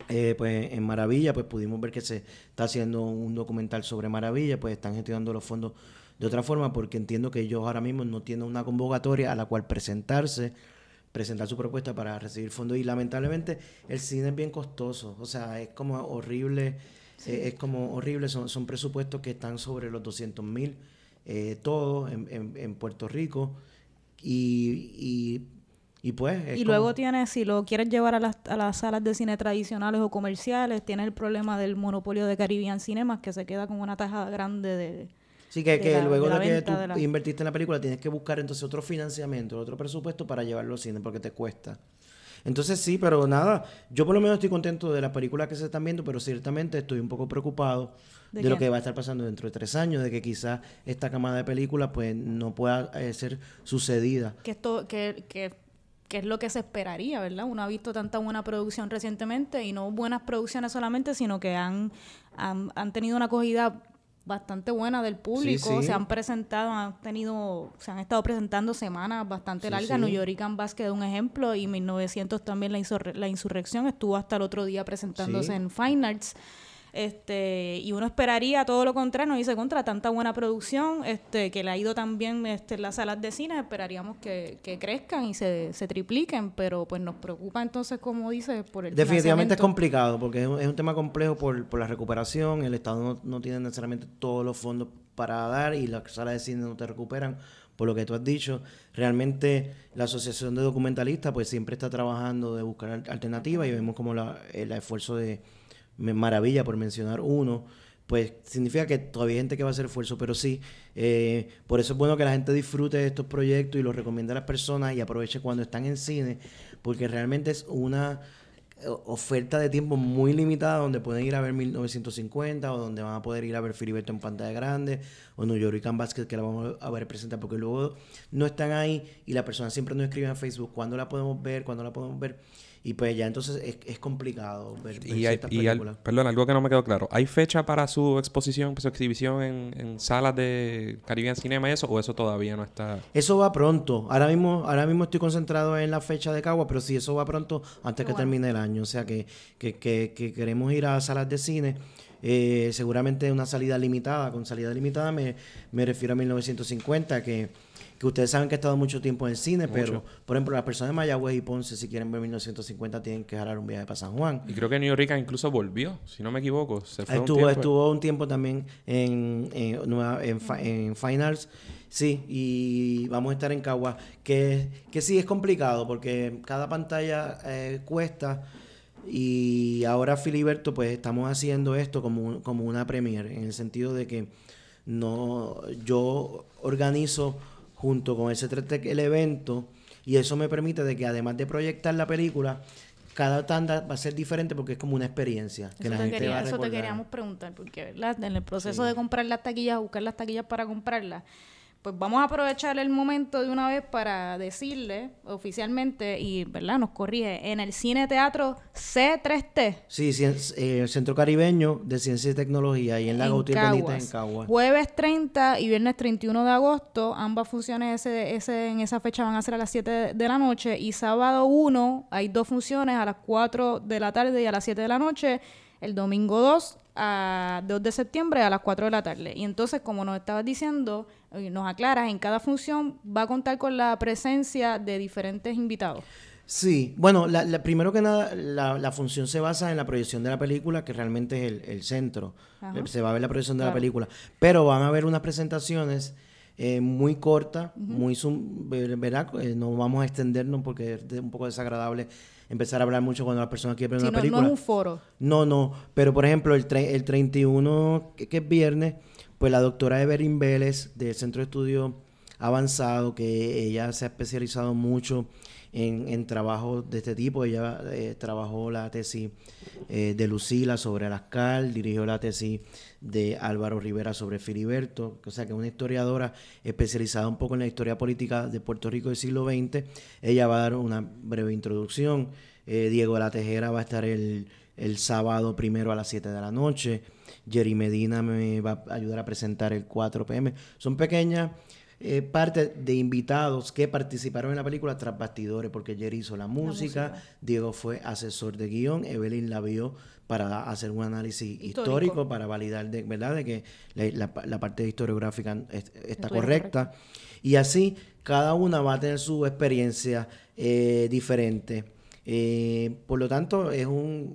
eh, pues en Maravilla, pues pudimos ver que se está haciendo un documental sobre Maravilla, pues están gestionando los fondos de otra forma, porque entiendo que ellos ahora mismo no tienen una convocatoria a la cual presentarse, presentar su propuesta para recibir fondos. Y lamentablemente el cine es bien costoso, o sea, es como horrible, eh, es como horrible, son, son presupuestos que están sobre los 200 mil, eh, todos en, en, Puerto Rico. Y, y y pues. y luego tienes, si lo quieres llevar a las, a las salas de cine tradicionales o comerciales, tienes el problema del monopolio de Caribbean Cinemas, que se queda con una taja grande de. Sí, que, que luego de, que tú invertiste en la película, tienes que buscar entonces otro financiamiento, otro presupuesto para llevarlo al cine, porque te cuesta. Entonces sí, pero nada, yo por lo menos estoy contento de las películas que se están viendo, pero ciertamente estoy un poco preocupado de, lo que va a estar pasando dentro de tres años, de que quizás esta camada de películas pues no pueda eh, ser sucedida. Que esto, que, que que es lo que se esperaría, ¿verdad? Uno ha visto tanta buena producción recientemente y no buenas producciones solamente, sino que han, han, tenido una acogida bastante buena del público, se han presentado, han tenido, se han estado presentando semanas bastante largas, New York Basket es un ejemplo y 1900 también la, la insurrección estuvo hasta el otro día presentándose en Fine Arts. Este, y uno esperaría todo lo contrario, no dice contra tanta buena producción, este, que le ha ido también este, en las salas de cine, esperaríamos que, crezcan y se, se, tripliquen, pero pues nos preocupa entonces, como dice, por el Definitivamente es complicado, porque es un, tema complejo por, por, la recuperación, el Estado no, no tiene necesariamente todos los fondos para dar y las salas de cine no te recuperan por lo que tú has dicho. Realmente la Asociación de Documentalistas pues siempre está trabajando de buscar alternativas y vemos como la, el esfuerzo de, maravilla por mencionar uno, pues significa que todavía hay gente que va a hacer esfuerzo, pero sí, eh, por eso es bueno que la gente disfrute de estos proyectos y los recomiende a las personas y aproveche cuando están en cine, porque realmente es una eh, oferta de tiempo muy limitada donde pueden ir a ver 1950 o donde van a poder ir a ver Filiberto en pantalla grande o New York Basket que la vamos a ver presentar porque luego no están ahí y la persona siempre nos escribe en Facebook cuándo la podemos ver, cuándo la podemos ver y pues ya entonces es, es complicado ver, y, hay, y perdón, algo que no me quedó claro. ¿Hay fecha para su exposición, su exhibición en, en, salas de Caribbean Cinema y eso? ¿O eso todavía no está...? Eso va pronto. Ahora mismo ahora mismo estoy concentrado en la fecha de Cagua, pero sí, eso va pronto antes que termine el año. O sea que, que, que, que queremos ir a salas de cine. Eh, seguramente una salida limitada. Con salida limitada me, me refiero a 1950, que que ustedes saben que he estado mucho tiempo en el cine, pero por ejemplo, las personas de Mayagüez y Ponce, si quieren ver 1950, tienen que jalar un viaje para San Juan. Y creo que New York incluso volvió, si no me equivoco. Se fue estuvo, un tiempo. estuvo un tiempo también en, en, Finals. Sí, y vamos a estar en Cagua. Que, que sí, es complicado porque cada pantalla eh, cuesta. Y ahora, Filiberto, pues estamos haciendo esto como, como una premiere, en el sentido de que no yo organizo junto con ese el evento y eso me permite de que además de proyectar la película cada tanda va a ser diferente porque es como una experiencia que eso, te, eso te queríamos preguntar porque en el proceso de comprar las taquillas buscar las taquillas para comprarlas pues vamos a aprovechar el momento de una vez para decirle oficialmente, y verdad, nos corrige, en el cine teatro C3T. Sí, eh, el Centro Caribeño de Ciencia y Tecnología, y en la en Caguas. Jueves 30 y viernes 31 de agosto, ambas funciones ese, ese, en esa fecha van a ser a las 7 de la noche, y sábado 1 hay dos funciones a las 4 de la tarde y a las 7 de la noche. El domingo 2 a 2 de septiembre a las 4 de la tarde. Y entonces, como nos estabas diciendo, nos aclaras, en cada función va a contar con la presencia de diferentes invitados. Sí, bueno, la, primero que nada, la, función se basa en la proyección de la película, que realmente es el, centro. Se va a ver la proyección de la película. Pero van a haber unas presentaciones eh, muy cortas, muy, ¿verdad? Eh, no vamos a extendernos porque es un poco desagradable empezar a hablar mucho cuando las personas quieren ver una película. No es un foro. No, no. Pero, por ejemplo, el, el 31, que, que es viernes, pues la doctora Evelyn Vélez del Centro de Estudio Avanzado, que ella se ha especializado mucho en, en trabajos de este tipo. Ella eh, trabajó la tesis eh, de Lucila sobre Alascal, dirigió la tesis de Álvaro Rivera sobre Filiberto, o sea que es una historiadora especializada un poco en la historia política de Puerto Rico del siglo XX. Ella va a dar una breve introducción. Eh, Diego La Tejera va a estar el, el sábado primero a las 7 de la noche. Jerry Medina me va a ayudar a presentar el 4 pm. Son pequeñas eh, parte de invitados que participaron en la película tras bastidores, porque Jerry hizo la música, Diego fue asesor de guion, Evelyn la vio para hacer un análisis histórico, para validar de verdad de que la, parte historiográfica está correcta. Y así cada una va a tener su experiencia eh, diferente. Eh, por lo tanto, es un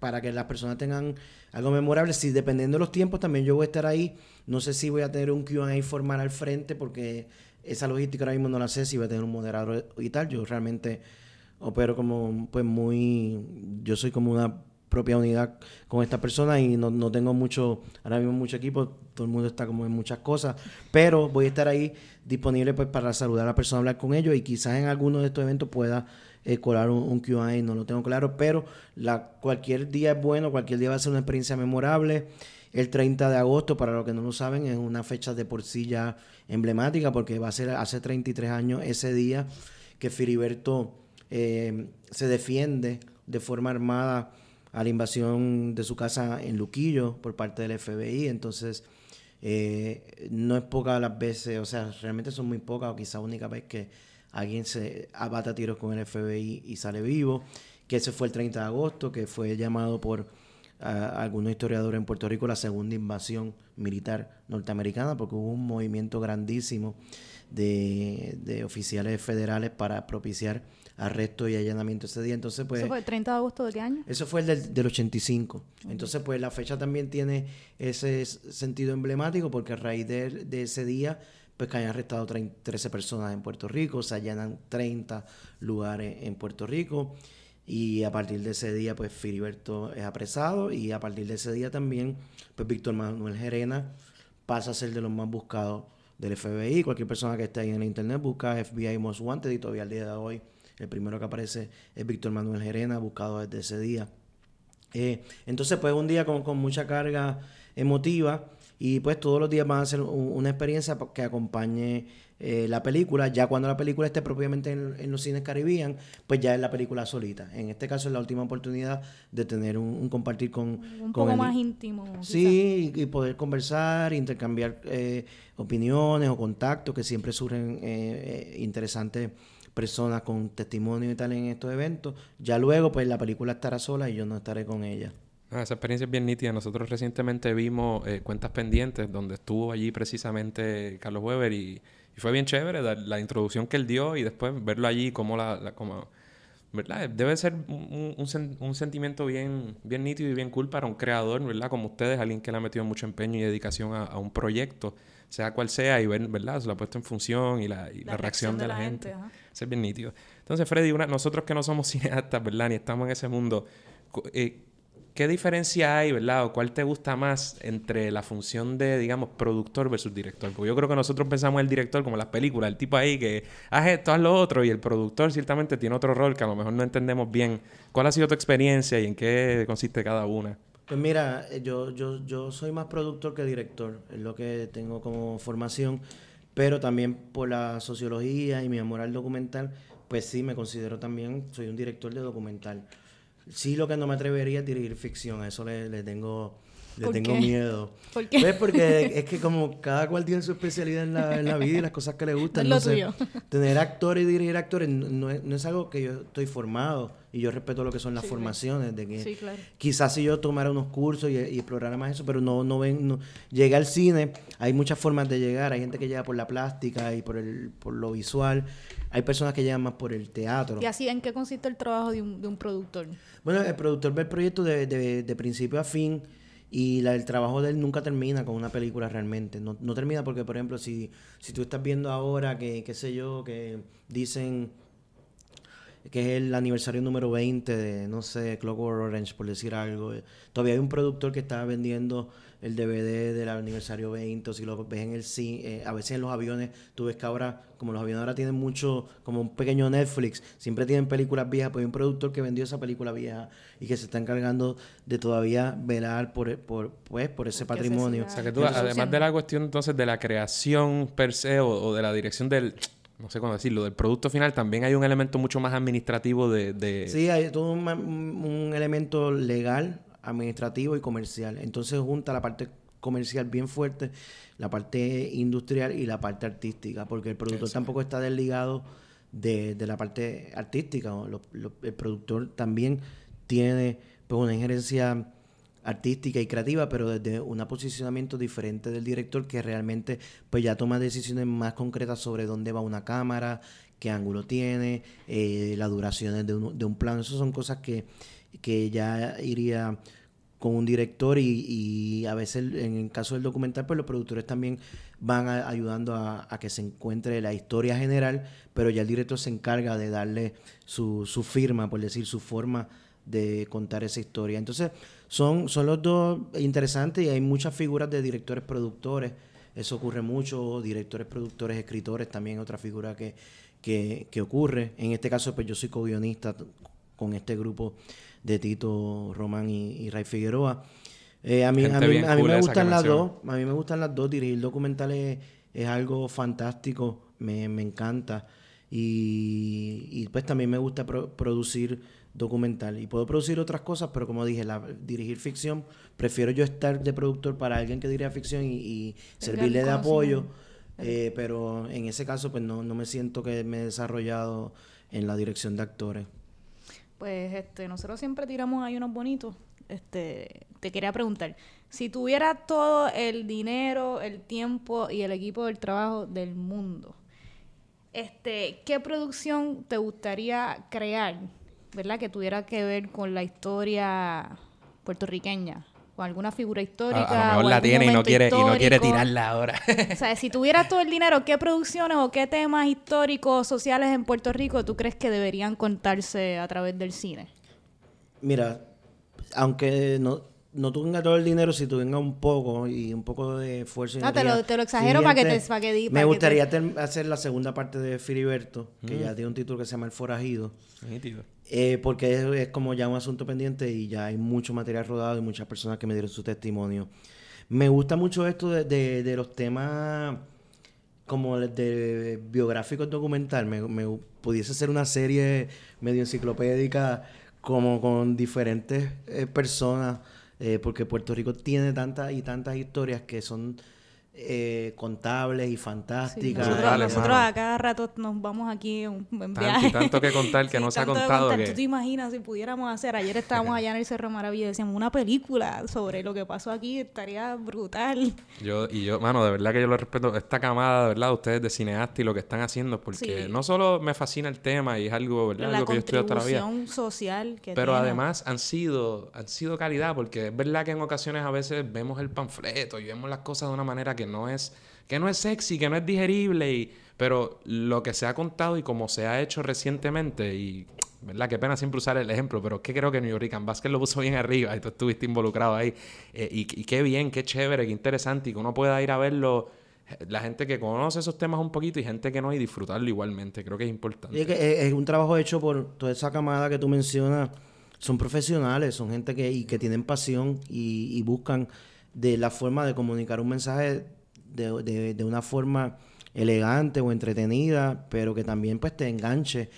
para que las personas tengan algo memorable. Si dependiendo de los tiempos, también yo voy a estar ahí. No sé si voy a tener un QA formal al frente, porque esa logística ahora mismo no la sé, si voy a tener un moderador y tal. Yo realmente opero como, pues muy. Yo soy como una propia unidad con esta persona y no, no tengo mucho, ahora mismo mucho equipo, todo el mundo está como en muchas cosas, pero voy a estar ahí disponible pues para saludar a la persona, hablar con ellos y quizás en alguno de estos eventos pueda eh, colar un, un QA, no lo tengo claro, pero cualquier día es bueno, cualquier día va a ser una experiencia memorable. El 30 de agosto, para los que no lo saben, es una fecha de por sí ya emblemática porque va a ser hace 33 años ese día que Filiberto eh, se defiende de forma armada a la invasión de su casa en Luquillo por parte del FBI. Entonces, eh, no es pocas las veces, o sea, realmente son muy pocas o quizá única vez que alguien se abata tiros con el FBI y sale vivo, que ese fue el 30 de agosto, que fue llamado por ah, algunos historiadores en Puerto Rico la segunda invasión militar norteamericana, porque hubo un movimiento grandísimo de, de oficiales federales para propiciar arresto y allanamiento ese día. Entonces, pues... ¿Eso fue el 30 de agosto de qué año? Eso fue el del, del 85. Entonces, pues la fecha también tiene ese sentido emblemático porque a raíz de, de ese día pues que hayan arrestado 13 personas en Puerto Rico, se allanan 30 lugares en Puerto Rico y a partir de ese día pues Filiberto es apresado y a partir de ese día también pues Víctor Manuel Gerena pasa a ser de los más buscados del FBI, cualquier persona que esté ahí en la internet busca FBI Most Wanted y todavía al día de hoy el primero que aparece es Víctor Manuel Gerena, buscado desde ese día. Eh, entonces pues un día con mucha carga emotiva y pues todos los días van a ser una experiencia que acompañe eh, la película. Ya cuando la película esté propiamente en, los cines Caribbean, pues ya es la película solita. En este caso es la última oportunidad de tener un, compartir con... Un poco más íntimo. Sí, y, poder conversar, intercambiar eh, opiniones o contactos que siempre surgen eh, interesantes personas con testimonio y tal en estos eventos. Ya luego, pues la película estará sola y yo no estaré con ella. Ah, esa experiencia es bien nítida. Nosotros recientemente vimos eh, Cuentas Pendientes, donde estuvo allí precisamente Carlos Weber y, fue bien chévere la, introducción que él dio y después verlo allí como la... como, ¿verdad? Debe ser un, un, sentimiento bien, bien nítido y bien cool para un creador, ¿verdad? Como ustedes, alguien que le ha metido mucho empeño y dedicación a, un proyecto, sea cual sea, y ver, ¿verdad? Se lo ha puesto en función y la, reacción, de la, gente. Eso es bien nítido. Entonces, Freddy, una, nosotros que no somos cineastas, ¿verdad? Ni estamos en ese mundo, eh, ¿Qué diferencia hay, verdad? ¿O cuál te gusta más entre la función de, digamos, productor versus director? Porque yo creo que nosotros pensamos el director como las películas, el tipo ahí que haz esto, haz lo otro, y el productor ciertamente tiene otro rol que a lo mejor no entendemos bien. ¿Cuál ha sido tu experiencia y en qué consiste cada una? Pues mira, eh, yo, yo, yo soy más productor que director, es lo que tengo como formación pero también por la sociología y mi amor al documental, pues sí, me considero también, soy un director de documental. Sí, lo que no me atrevería es dirigir ficción, a eso le, le tengo le tengo miedo. ¿Por qué? Pues porque es que como cada cual tiene su especialidad en la, en la vida y las cosas que le gustan. No tuyo. Tener actores y dirigir actores no, es, no, es, algo que yo estoy formado y yo respeto lo que son las formaciones. De que sí, claro. Quizás si yo tomara unos cursos y, explorara más eso, pero no, no ven... No. Llegué al cine, hay muchas formas de llegar. Hay gente que llega por la plástica y por, el, por lo visual. Hay personas que llegan más por el teatro. ¿Y así en qué consiste el trabajo de un, de un productor? Bueno, el productor ve el proyecto de, de, de principio a fin y la, el trabajo de él nunca termina con una película realmente. No, no termina porque, por ejemplo, si, si tú estás viendo ahora que, qué sé yo, que dicen que es el aniversario número 20 de, no sé, Clockwork Orange, por decir algo. Todavía hay un productor que está vendiendo el DVD del aniversario 20, o si lo ves en el cine, eh, a veces en los aviones, tú ves que ahora, como los aviones ahora tienen mucho, como un pequeño Netflix, siempre tienen películas viejas, pues hay un productor que vendió esa película vieja y que se está encargando de todavía velar por, por, pues, por ese patrimonio. O sea que tú, además de la cuestión entonces de la creación per se o, de la dirección del no sé cómo decirlo, del producto final, también hay un elemento mucho más administrativo de... de... Sí, hay todo un, un, elemento legal administrativo y comercial. Entonces junta la parte comercial bien fuerte, la parte industrial y la parte artística, porque el productor tampoco está desligado de, de la parte artística. el productor también tiene pues, una injerencia artística y creativa, pero desde un posicionamiento diferente del director que realmente pues ya toma decisiones más concretas sobre dónde va una cámara, qué ángulo tiene, eh, las duraciones de un, de un plano. Esas son cosas que que ya iría con un director y, a veces en el caso del documental pues los productores también van ayudando a, que se encuentre la historia general pero ya el director se encarga de darle su, su, firma por decir su forma de contar esa historia. Entonces son, son los dos interesantes y hay muchas figuras de directores productores. Eso ocurre mucho directores productores escritores también otra figura que, que, que ocurre. En este caso pues yo soy co-guionista con este grupo de Tito Román y, Ray Figueroa. Eh, a mí, a mí, me gustan las dos. A mí me gustan las dos. Dirigir documentales es, algo fantástico. Me, encanta. Y, pues también me gusta producir documental. Y puedo producir otras cosas, pero como dije, la, dirigir ficción, prefiero yo estar de productor para alguien que dirija ficción y, servirle de apoyo. Eh, pero en ese caso, pues no, no me siento que me he desarrollado en la dirección de actores pues este, nosotros siempre tiramos ahí unos bonitos. Este, te quería preguntar, si tuvieras todo el dinero, el tiempo y el equipo del trabajo del mundo, este, ¿qué producción te gustaría crear, verdad, que tuviera que ver con la historia puertorriqueña? Alguna figura histórica. A, lo mejor la tiene y no, quiere, y no quiere tirarla ahora. o sea, si tuvieras todo el dinero, ¿qué producciones o qué temas históricos, sociales en Puerto Rico tú crees que deberían contarse a través del cine? Mira, aunque no, no tenga todo el dinero, si tú vengas un poco y un poco de fuerza y ah, te lo, te lo exagero para que te para que, Me gustaría hacer la segunda parte de Filiberto, que ya tiene un título que se llama El Forajido. Eh, porque es, como ya un asunto pendiente y ya hay mucho material rodado y muchas personas que me dieron su testimonio. Me gusta mucho esto de, de, los temas como de biográficos documental. Me, me pudiese ser una serie medio enciclopédica como con diferentes eh, personas eh, porque Puerto Rico tiene tantas y tantas historias que son eh, contables y fantásticas. nosotros, a cada rato nos vamos aquí en, un viaje. Tanto, tanto que contar que no se ha contado. Que... ¿Tú te imaginas si pudiéramos hacer? Ayer estábamos allá en el Cerro Maravilla y decíamos una película sobre lo que pasó aquí, estaría brutal. Yo, y yo, mano, de verdad que yo lo respeto. Esta camada, de verdad, ustedes de cineastas y lo que están haciendo, porque no solo me fascina el tema y es algo, ¿verdad? algo que yo estudio toda la vida. social que Pero además han sido, han sido calidad, porque es verdad que en ocasiones a veces vemos el panfleto y vemos las cosas de una manera que no es, que no es sexy, que no es digerible, y, pero lo que se ha contado y como se ha hecho recientemente, y ¿verdad? Qué pena siempre usar el ejemplo, pero que creo que New York Basket lo puso bien arriba y tú estuviste involucrado ahí. Eh, y, qué bien, qué chévere, qué interesante y que uno pueda ir a verlo. La gente que conoce esos temas un poquito y gente que no, y disfrutarlo igualmente. Creo que es importante. es, que es un trabajo hecho por toda esa camada que tú mencionas. Son profesionales, son gente que, y que tienen pasión y buscan de la forma de comunicar un mensaje de, de, una forma elegante o entretenida, pero que también pues te enganche.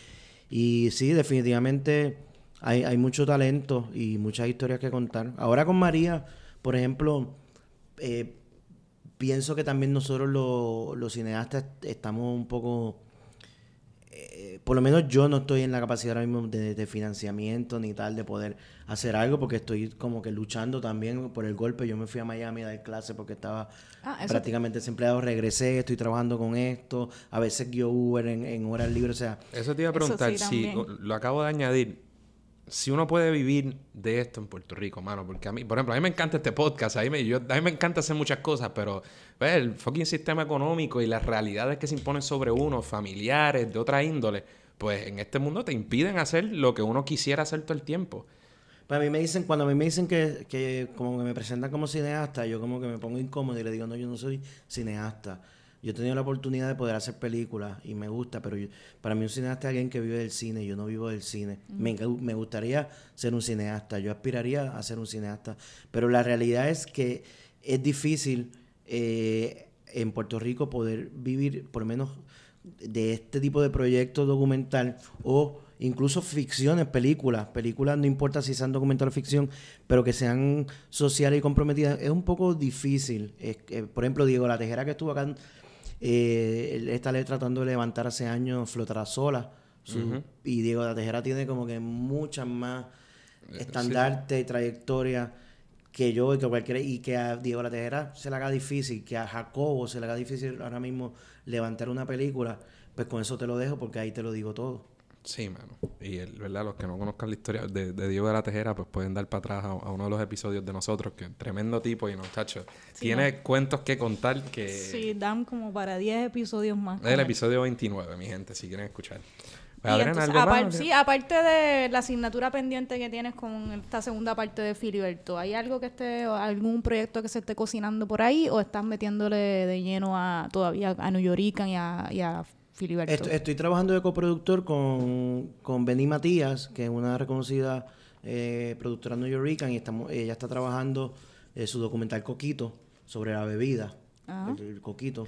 Y sí, definitivamente hay, hay mucho talento y muchas historias que contar. Ahora con María, por ejemplo, eh, pienso que también nosotros los cineastas estamos un poco eh, por lo menos yo no estoy en la capacidad ahora mismo de, financiamiento ni tal de poder hacer algo porque estoy como que luchando también por el golpe. Yo me fui a Miami a dar clase porque estaba ah, prácticamente desempleado, regresé, estoy trabajando con esto, a veces guío Uber en, en horas libres, o sea... Eso te iba a preguntar, si lo acabo de añadir, si uno puede vivir de esto en Puerto Rico, mano, porque a mí, por ejemplo, a mí me encanta este podcast, a mí me, yo, a mí me encanta hacer muchas cosas, pero el fucking sistema económico y las realidades que se imponen sobre uno, familiares, de otra índole, pues en este mundo te impiden hacer lo que uno quisiera hacer todo el tiempo. Pues a mí me dicen, cuando a mí me dicen que, que como que me presentan como cineasta, yo como que me pongo incómodo y le digo, no, yo no soy cineasta. Yo he tenido la oportunidad de poder hacer películas y me gusta, pero para mí un cineasta es alguien que vive del cine, yo no vivo del cine. me, me, gustaría ser un cineasta, yo aspiraría a ser un cineasta, pero la realidad es que es difícil eh, en Puerto Rico poder vivir por lo menos de este tipo de proyectos documental o incluso ficciones, películas, películas no importa si sean documental o ficción, pero que sean sociales y comprometidas, es un poco difícil. por ejemplo, Diego La Tejera que estuvo acá eh, esta ley tratando de levantar hace años Flotará Sola. Y Diego La Tejera tiene como que muchas más eh, estandarte y trayectoria que yo y que cualquiera. Y que a Diego La Tejera se le haga difícil, que a Jacobo se le haga difícil ahora mismo levantar una película. Pues con eso te lo dejo porque ahí te lo digo todo. Sí, mano. Y el, ¿verdad? los que no conozcan la historia de, Diego de la Tejera, pues pueden dar para atrás a, uno de los episodios de nosotros, que tremendo tipo y no, chacho. tiene cuentos que contar que... Sí, dan como para 10 episodios más. Es el episodio 29, mi gente, si quieren escuchar. Pues, sí, aparte de la asignatura pendiente que tienes con esta segunda parte de Filiberto, ¿hay algo que esté, algún proyecto que se esté cocinando por ahí o estás metiéndole de lleno a todavía a New York y a, y a Estoy, trabajando de coproductor con, con Benny Matías, que es una reconocida eh, productora Rican y estamos, ella está trabajando eh, su documental Coquito sobre la bebida. Ah. El, coquito.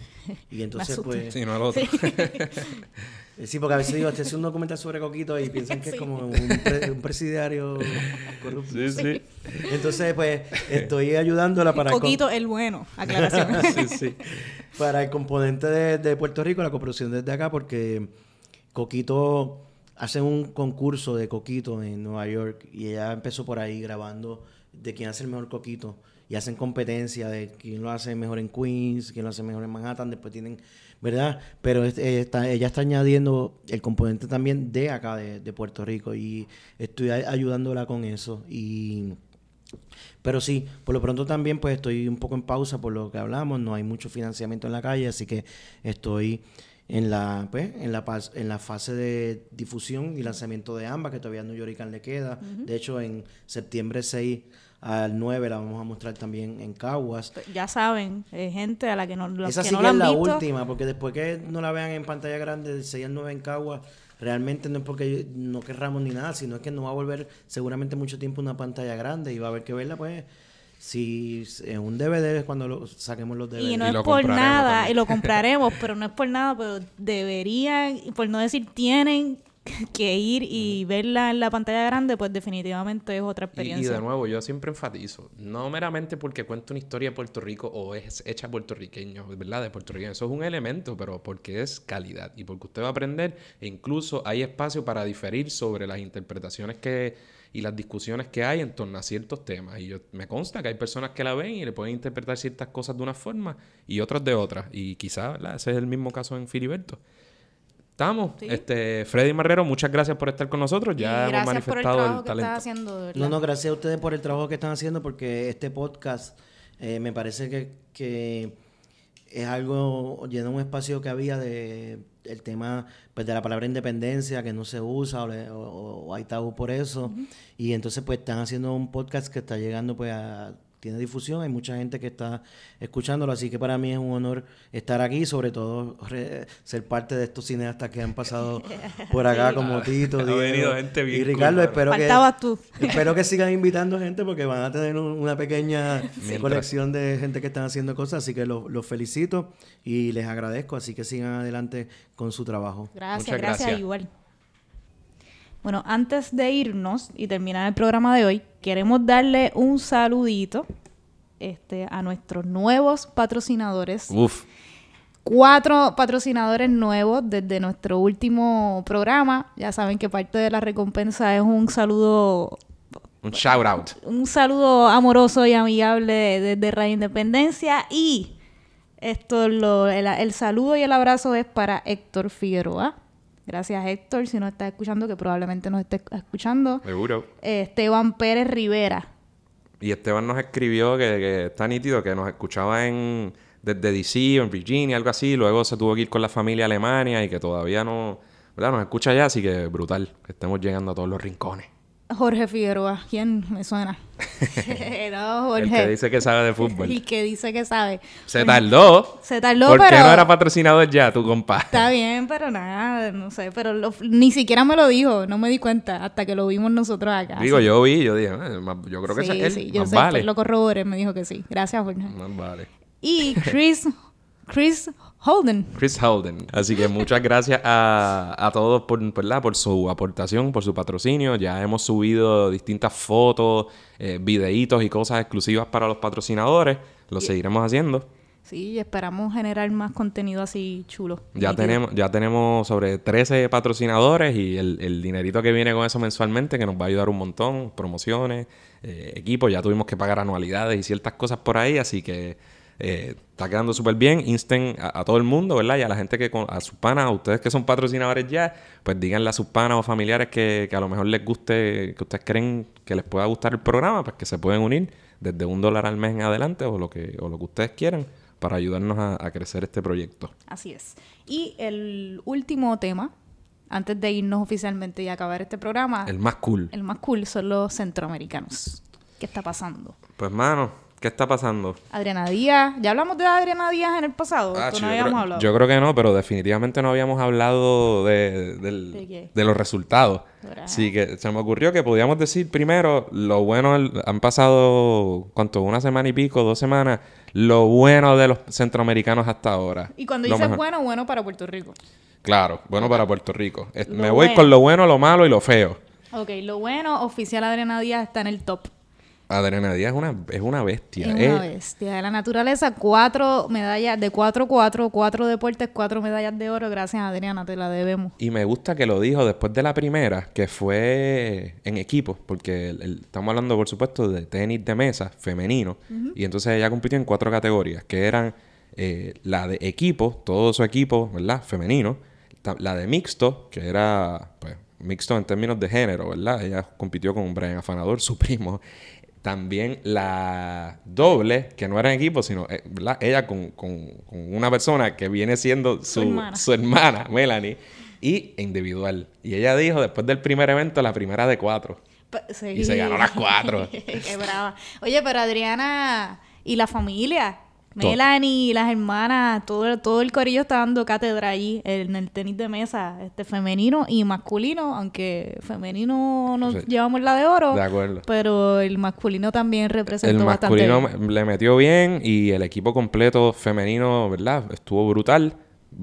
Y entonces, pues. Sí, no el otro. Sí. porque a veces digo, este es un documental sobre coquito y piensan que es como un, presidiario corrupto. Sí, sí. Entonces, pues, estoy ayudándola para. coquito, el bueno, aclaración. sí, sí para el componente de, Puerto Rico, la coproducción desde acá, porque Coquito hace un concurso de Coquito en Nueva York y ella empezó por ahí grabando de quién hace el mejor Coquito y hacen competencia de quién lo hace mejor en Queens, quién lo hace mejor en Manhattan, después tienen, ¿verdad? Pero ella está, ella está añadiendo el componente también de acá, de, de Puerto Rico y estoy ayudándola con eso y pero sí, por lo pronto también pues estoy un poco en pausa por lo que hablamos, no hay mucho financiamiento en la calle, así que estoy en la pues, en la en la fase de difusión y lanzamiento de ambas que todavía a New York le queda. De hecho, en septiembre 6 al 9 la vamos a mostrar también en Caguas. Pues, ya saben, hay gente a la que no, la Esa que sí que es la última, porque después que no la vean en pantalla grande del 6 al 9 en Caguas, realmente no es porque no querramos ni nada, sino es que no va a volver seguramente mucho tiempo una pantalla grande y va a haber que verla pues si en un DVD es cuando lo, saquemos los DVDs. Y no es por nada, y lo compraremos, pero no es por nada, pero deberían, por no decir tienen que ir y verla en la pantalla grande, pues definitivamente es otra experiencia. Y, de nuevo, yo siempre enfatizo, no meramente porque cuenta una historia de Puerto Rico o es hecha puertorriqueño, ¿verdad? De puertorriqueño, eso es un elemento, pero porque es calidad y porque usted va a aprender e incluso hay espacio para diferir sobre las interpretaciones que y las discusiones que hay en torno a ciertos temas. Y yo, me consta que hay personas que la ven y le pueden interpretar ciertas cosas de una forma y otras de otra. Y quizás ese es el mismo caso en Filiberto. Estamos. Este, Freddy Marrero, muchas gracias por estar con nosotros. Ya hemos manifestado el, talento. haciendo, no, no, gracias a ustedes por el trabajo que están haciendo, porque este podcast eh, me parece que, que es algo, llena un espacio que había de el tema pues, de la palabra independencia que no se usa o, hay tabú por eso. Y entonces pues están haciendo un podcast que está llegando pues a tiene difusión, hay mucha gente que está escuchándolo, así que para mí es un honor estar aquí, sobre todo ser parte de estos cineastas que han pasado por acá como Tito, Diego, y Ricardo. espero que tú. espero que sigan invitando gente porque van a tener una pequeña colección de gente que están haciendo cosas, así que los, felicito y les agradezco, así que sigan adelante con su trabajo. Gracias, gracias igual. Bueno, antes de irnos y terminar el programa de hoy, queremos darle un saludito este, a nuestros nuevos patrocinadores. Uf. Cuatro patrocinadores nuevos desde nuestro último programa. Ya saben que parte de la recompensa es un saludo un shout out. Un saludo amoroso y amigable desde Radio Independencia. Y esto lo, el, el, saludo y el abrazo es para Héctor Figueroa. Gracias, Héctor, si nos está escuchando, que probablemente nos esté escuchando. Seguro. Eh, Esteban Pérez Rivera. Y Esteban nos escribió que, está nítido, que nos escuchaba en desde DC o en Virginia, algo así. Luego se tuvo que ir con la familia a Alemania y que todavía no... ¿verdad? Nos escucha ya, así que brutal. Que estemos llegando a todos los rincones. Jorge Figueroa, ¿quién me suena? no, Jorge. El que dice que sabe de fútbol. El que dice que sabe. Se tardó. Se tardó, ¿Por qué no era patrocinador ya, tu compa? Está bien, pero nada, no sé. Pero ni siquiera me lo dijo, no me di cuenta hasta que lo vimos nosotros acá. Digo, yo vi, yo dije, eh, yo creo que es él. Sí, yo sé, vale. lo corroboré, me dijo que sí. Gracias, Jorge. Más vale. Y Chris, Chris Holden. Chris Holden. Así que muchas gracias a, a todos por, por su aportación, por su patrocinio. Ya hemos subido distintas fotos, eh, videitos y cosas exclusivas para los patrocinadores. Lo seguiremos haciendo. Sí, esperamos generar más contenido así chulo. Ya tenemos, ya tenemos sobre 13 patrocinadores y el, el, dinerito que viene con eso mensualmente que nos va a ayudar un montón, promociones, eh, equipos, ya tuvimos que pagar anualidades y ciertas cosas por ahí, así que eh, está quedando súper bien. Insten a, todo el mundo, ¿verdad? Y a la gente que, a sus panas, a ustedes que son patrocinadores ya, pues díganle a sus panas o familiares que, a lo mejor les guste, que ustedes creen que les pueda gustar el programa, pues que se pueden unir desde un dólar al mes en adelante o lo que, o lo que ustedes quieran para ayudarnos a, crecer este proyecto. Así es. Y el último tema, antes de irnos oficialmente y acabar este programa. El más cool. El más cool son los centroamericanos. ¿Qué está pasando? Pues, mano, ¿Qué está pasando? Adriana Díaz. ¿Ya hablamos de Adriana Díaz en el pasado? Ah, no habíamos hablado? yo creo que no, pero definitivamente no habíamos hablado de, los resultados. Así que se me ocurrió que podíamos decir primero lo bueno, han pasado, ¿cuánto? Una semana y pico, dos semanas, lo bueno de los centroamericanos hasta ahora. Y cuando dices bueno, bueno para Puerto Rico. Claro, bueno para Puerto Rico. me voy con lo bueno, lo malo y lo feo. Ok, lo bueno, oficial Adriana Díaz está en el top. Adriana Díaz es una, es una bestia. Es una bestia de la naturaleza. Cuatro medallas, de cuatro, cuatro, cuatro deportes, cuatro medallas de oro. Gracias, Adriana, te la debemos. Y me gusta que lo dijo después de la primera, que fue en equipo, porque estamos hablando, por supuesto, de tenis de mesa femenino. Y entonces ella compitió en cuatro categorías, que eran eh, la de equipo, todo su equipo, ¿verdad? Femenino. La de mixto, que era, pues, mixto en términos de género, ¿verdad? Ella compitió con Brian Afanador, su primo. También la doble, que no era en equipo, sino eh, ella con, una persona que viene siendo su, hermana. Melanie, y individual. Y ella dijo, después del primer evento, la primera de cuatro. Y se ganó las cuatro. Qué brava. Oye, pero Adriana y la familia, Melanie y las hermanas, todo, todo el corillo está dando cátedra allí en el tenis de mesa, este femenino y masculino, aunque femenino nos llevamos la de oro. De acuerdo. Pero el masculino también representó bastante. El masculino le metió bien y el equipo completo femenino, ¿verdad? Estuvo brutal.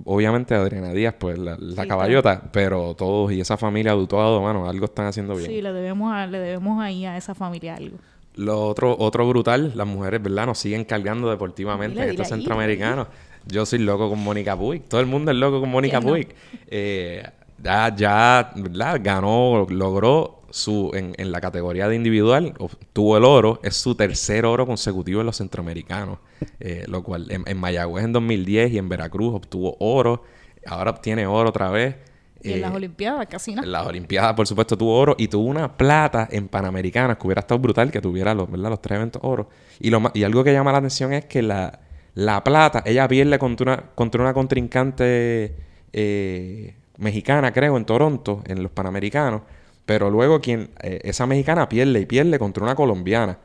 Obviamente Adriana Díaz, pues la, caballota, pero todos y esa familia de todo, mano, algo están haciendo bien. Sí, le debemos, le debemos ahí a esa familia algo. Lo otro, otro brutal, las mujeres, ¿verdad? Nos siguen cargando deportivamente en estos centroamericanos. Yo soy loco con Mónica Puig. Todo el mundo es loco con Mónica Puig. Eh, ya, ya, ¿verdad? Ganó, logró su, en, en, la categoría de individual, obtuvo el oro. Es su tercer oro consecutivo en los centroamericanos. Eh, lo cual, en, en Mayagüez en 2010 y en Veracruz obtuvo oro. Ahora obtiene oro otra vez. Y en las eh, Olimpiadas, casi no. En las Olimpiadas, por supuesto, tuvo oro y tuvo una plata en Panamericanas, que hubiera estado brutal que tuviera los, ¿verdad? los tres eventos oro. Y, lo, y algo que llama la atención es que la, la plata, ella pierde contra una, contra una contrincante eh, mexicana, creo, en Toronto, en los Panamericanos. Pero luego quien, eh, esa mexicana pierde y pierde contra una colombiana.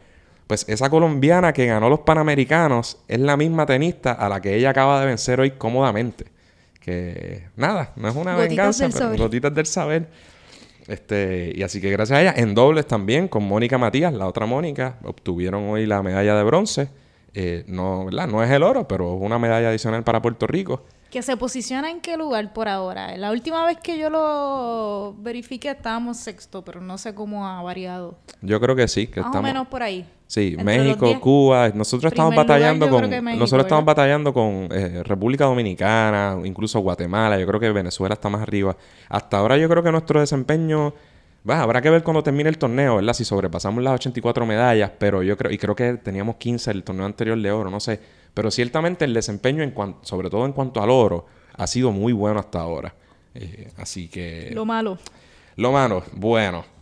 Pues esa colombiana que ganó los Panamericanos es la misma tenista a la que ella acaba de vencer hoy cómodamente. Que nada, no es una venganza, pero gotitas del saber. Este, y así que gracias a ella, en dobles también, con Mónica Matías, la otra Mónica, obtuvieron hoy la medalla de bronce. Eh, no, ¿verdad? no es el oro, pero es una medalla adicional para Puerto Rico. ¿Que se posiciona en qué lugar por ahora? La última vez que yo lo verifiqué estábamos sexto, pero no sé cómo ha variado. Yo creo que sí, que Más o menos por ahí. Sí, México, Cuba, nosotros estamos batallando con nosotros estamos batallando con eh, República Dominicana, incluso Guatemala, yo creo que Venezuela está más arriba. Hasta ahora yo creo que nuestro desempeño va, habrá que ver cuando termine el torneo, ¿verdad? Si sobrepasamos las 84 medallas, pero yo creo y creo que teníamos 15 el torneo anterior de oro, no sé, pero ciertamente el desempeño en cuanto sobre todo en cuanto al oro ha sido muy bueno hasta ahora. Eh, así que Lo malo. Lo malo, bueno.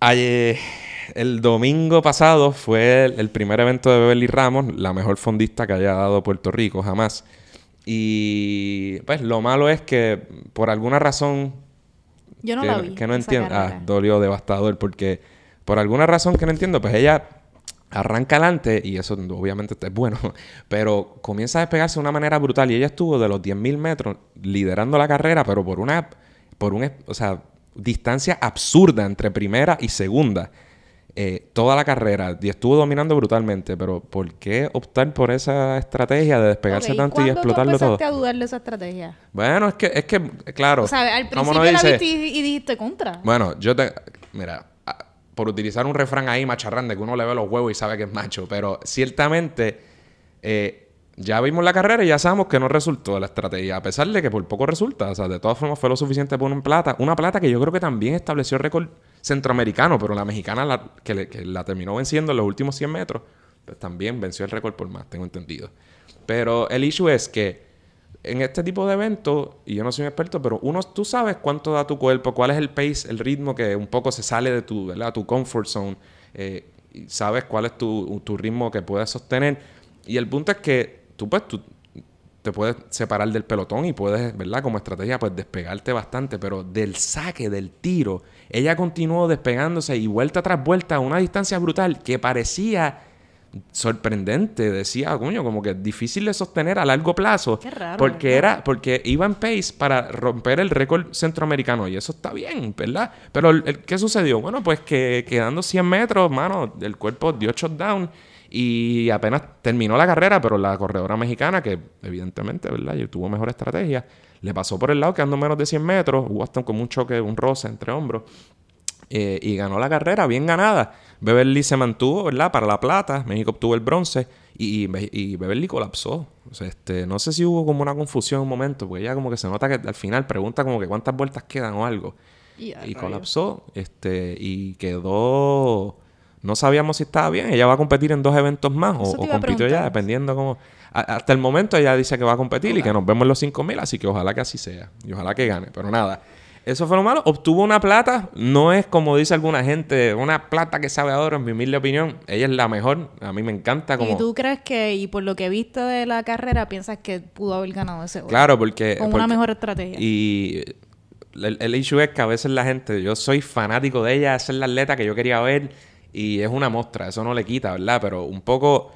Ayer el domingo pasado fue el, primer evento de Beverly Ramos, la mejor fondista que haya dado Puerto Rico jamás. Y pues lo malo es que por alguna razón... Yo no que, la vi. Que no entiendo. Ah, dolió devastador porque por alguna razón que no entiendo, pues ella arranca adelante y eso obviamente es bueno, pero comienza a despegarse de una manera brutal y ella estuvo de los 10.000 metros liderando la carrera, pero por una, por un, o sea, distancia absurda entre primera y segunda. Eh, toda la carrera y estuvo dominando brutalmente, pero ¿por qué optar por esa estrategia de despegarse tanto y explotarlo todo? a dudar de esa estrategia? Bueno, es que, es que, claro. O sea, al principio la viste y, dijiste contra. Bueno, yo te. Mira, por utilizar un refrán ahí macharrán de que uno le ve los huevos y sabe que es macho, pero ciertamente. Eh, ya vimos la carrera y ya sabemos que no resultó la estrategia, a pesar de que por poco resulta. O sea, de todas formas fue lo suficiente por un plata. Una plata que yo creo que también estableció récord centroamericano, pero la mexicana la, que, la terminó venciendo en los últimos 100 metros, pues también venció el récord por más, tengo entendido. Pero el issue es que en este tipo de eventos, y yo no soy un experto, pero uno, tú sabes cuánto da tu cuerpo, cuál es el pace, el ritmo que un poco se sale de tu, ¿verdad? tu comfort zone, eh, sabes cuál es tu, tu, ritmo que puedes sostener. Y el punto es que tú, pues, tú, te puedes separar del pelotón y puedes, ¿verdad? Como estrategia, pues despegarte bastante, pero del saque, del tiro, ella continuó despegándose y vuelta tras vuelta a una distancia brutal que parecía sorprendente, decía, coño, como que difícil de sostener a largo plazo. Qué raro. Porque era, porque iba en pace para romper el récord centroamericano y eso está bien, ¿verdad? Pero ¿qué sucedió? Bueno, pues que quedando 100 metros, mano, el cuerpo dio shutdown y apenas terminó la carrera, pero la corredora mexicana, que evidentemente, ¿verdad? Y tuvo mejor estrategia, le pasó por el lado quedando menos de 100 metros, hubo hasta como un choque, un roce entre hombros, eh, y ganó la carrera bien ganada. Beverly se mantuvo, ¿verdad? Para la plata, México obtuvo el bronce y, y Beverly colapsó. O sea, este, no sé si hubo como una confusión en un momento, porque ella como que se nota que al final pregunta como que cuántas vueltas quedan o algo. Y, y colapsó, este, y quedó no sabíamos si estaba bien. Ella va a competir en dos eventos más o, compitió ya, dependiendo cómo. hasta el momento ella dice que va a competir y que nos vemos en los 5000, así que ojalá que así sea. Y ojalá que gane. Pero nada, eso fue lo malo. Obtuvo una plata. No es como dice alguna gente, una plata que sabe a oro, en mi humilde opinión. Ella es la mejor. A mí me encanta como... ¿Y tú crees que, y por lo que viste de la carrera, piensas que pudo haber ganado ese oro? Claro, porque... Con una mejor estrategia. Y... El, el issue es que a veces la gente, yo soy fanático de ella, esa es la atleta que yo quería ver y es una muestra, eso no le quita, ¿verdad? Pero un poco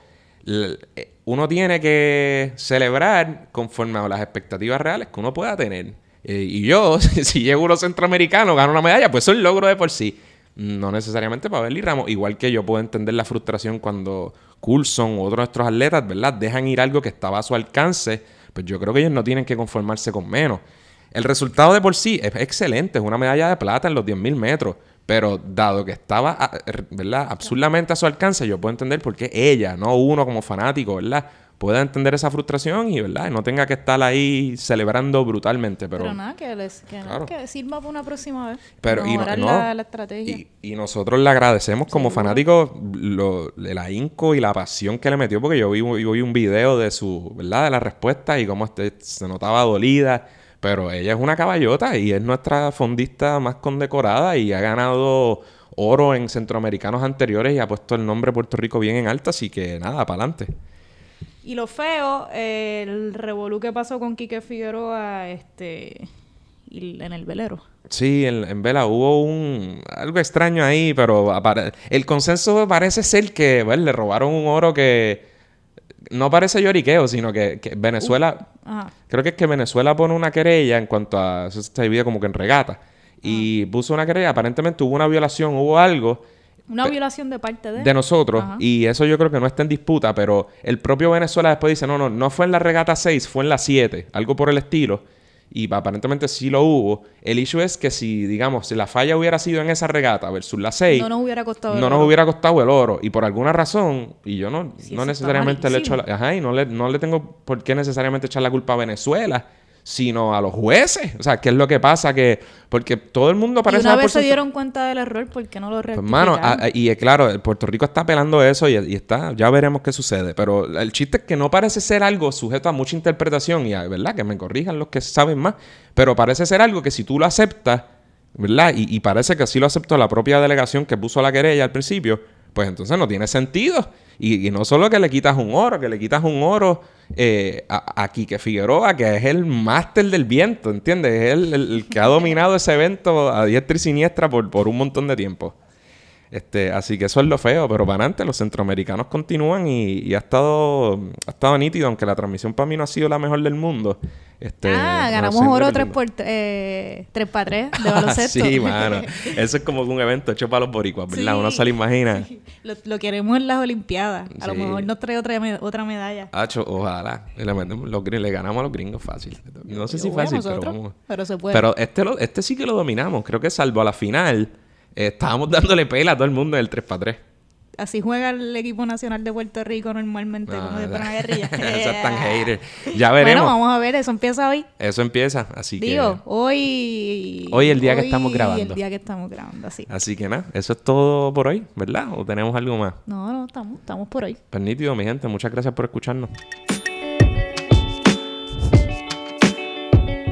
eh, uno tiene que celebrar conforme a las expectativas reales que uno pueda tener. Eh, y yo, si llego a uno centroamericano, gano una medalla, pues es un logro de por sí. No necesariamente para Berly Ramos. Igual que yo puedo entender la frustración cuando Coulson u otros nuestros atletas, ¿verdad? Dejan ir algo que estaba a su alcance. Pues yo creo que ellos no tienen que conformarse con menos. El resultado de por sí es excelente. Es una medalla de plata en los 10.000 metros. Pero dado que estaba, ¿verdad? Absurdamente a su alcance, yo puedo entender por qué ella, no uno como fanático, ¿verdad? Pueda entender esa frustración y, ¿verdad? no tenga que estar ahí celebrando brutalmente. Pero, pero nada, que, les, que, que sirva para una próxima vez. Pero, y, no, la, estrategia. Y, y, nosotros le agradecemos como fanáticos lo, el ahínco y la pasión que le metió, porque yo vi, vi un video de su, ¿verdad? De la respuesta y cómo este, se notaba dolida pero ella es una caballota y es nuestra fondista más condecorada y ha ganado oro en centroamericanos anteriores y ha puesto el nombre de Puerto Rico bien en alta, así que nada, para adelante. Y lo feo, el revolú que pasó con Quique Figueroa, este y en el velero. Sí, en, en Vela hubo un algo extraño ahí, pero el consenso parece ser que bueno, le robaron un oro que no parece lloriqueo, sino que, que Venezuela, creo que es que Venezuela pone una querella en cuanto a, eso divide como que en regata, y puso una querella, aparentemente hubo una violación, hubo algo Una violación de parte de... de nosotros, Ajá. y eso yo creo que no está en disputa, pero el propio Venezuela después dice, no, no, no fue en la regata 6, fue en la 7, algo por el estilo, y aparentemente sí lo hubo. El issue es que si, digamos, si la falla hubiera sido en esa regata versus la 6, no nos hubiera costado... no el nos oro. hubiera costado el oro. Y por alguna razón, y yo no, Sí, no necesariamente le echo la, ajá, y no le, no le tengo por qué necesariamente echar la culpa a Venezuela, sino a los jueces. O sea, ¿qué es lo que pasa? Que, porque todo el mundo Y parece una dar vez se dieron cuenta del error, ¿por qué no lo pues, rectificaron? mano, a- a- y eh, claro, Puerto Rico está apelando eso y, y está, ya veremos qué sucede. Pero el chiste es que no parece ser algo sujeto a mucha interpretación y, a- ¿verdad? Que me corrijan los que saben más. Pero parece ser algo que si tú lo aceptas, ¿verdad? Y, y parece que así lo aceptó la propia delegación que puso la querella al principio, pues entonces no tiene sentido. Y, y no solo que le quitas un oro, que le quitas un oro eh, a, a Quique Figueroa, que es el máster del viento, ¿entiendes? Es el, el- el que ha dominado ese evento a diestra y siniestra por, por un montón de tiempo. Este, así que eso es lo feo, pero para adelante los centroamericanos continúan y, y ha estado ha estado nítido, aunque la transmisión para mí no ha sido la mejor del mundo. Este, ah, ganamos oro es 3 lindo. por eh, 3 para 3 de baloncesto. sí, mano. Eso es como un evento hecho para los boricuas, ¿verdad? Sí. Uno se lo imagina. Lo, lo queremos en las Olimpiadas. A lo mejor nos trae otra, otra medalla. Hacho, ojalá. Le, los le ganamos a los gringos fácil. No sé si Bueno, fácil, pero vamos. pero se puede. Pero este, lo- este sí que lo dominamos. Creo que salvo a la final, eh, estábamos dándole pela a todo el mundo en el 3x3. Así juega el equipo nacional de Puerto Rico normalmente, como de una guerrilla. Eso es tan hater. Ya veremos. Bueno, vamos a ver, eso empieza hoy. Eso empieza, así Digo, que... hoy... Hoy el día que estamos grabando. el día que estamos grabando, así. Así que nada, eso es todo por hoy, ¿verdad? ¿O tenemos algo más? No, no, estamos, estamos por hoy. Pues nítido, mi gente. Muchas gracias por escucharnos.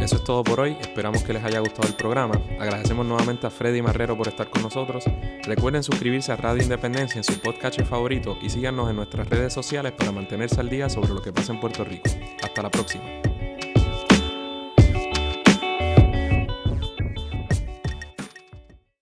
Eso es todo por hoy. Esperamos que les haya gustado el programa. Agradecemos nuevamente a Freddy Marrero por estar con nosotros. Recuerden suscribirse a Radio Independencia en su podcast favorito y síganos en nuestras redes sociales para mantenerse al día sobre lo que pasa en Puerto Rico. Hasta la próxima.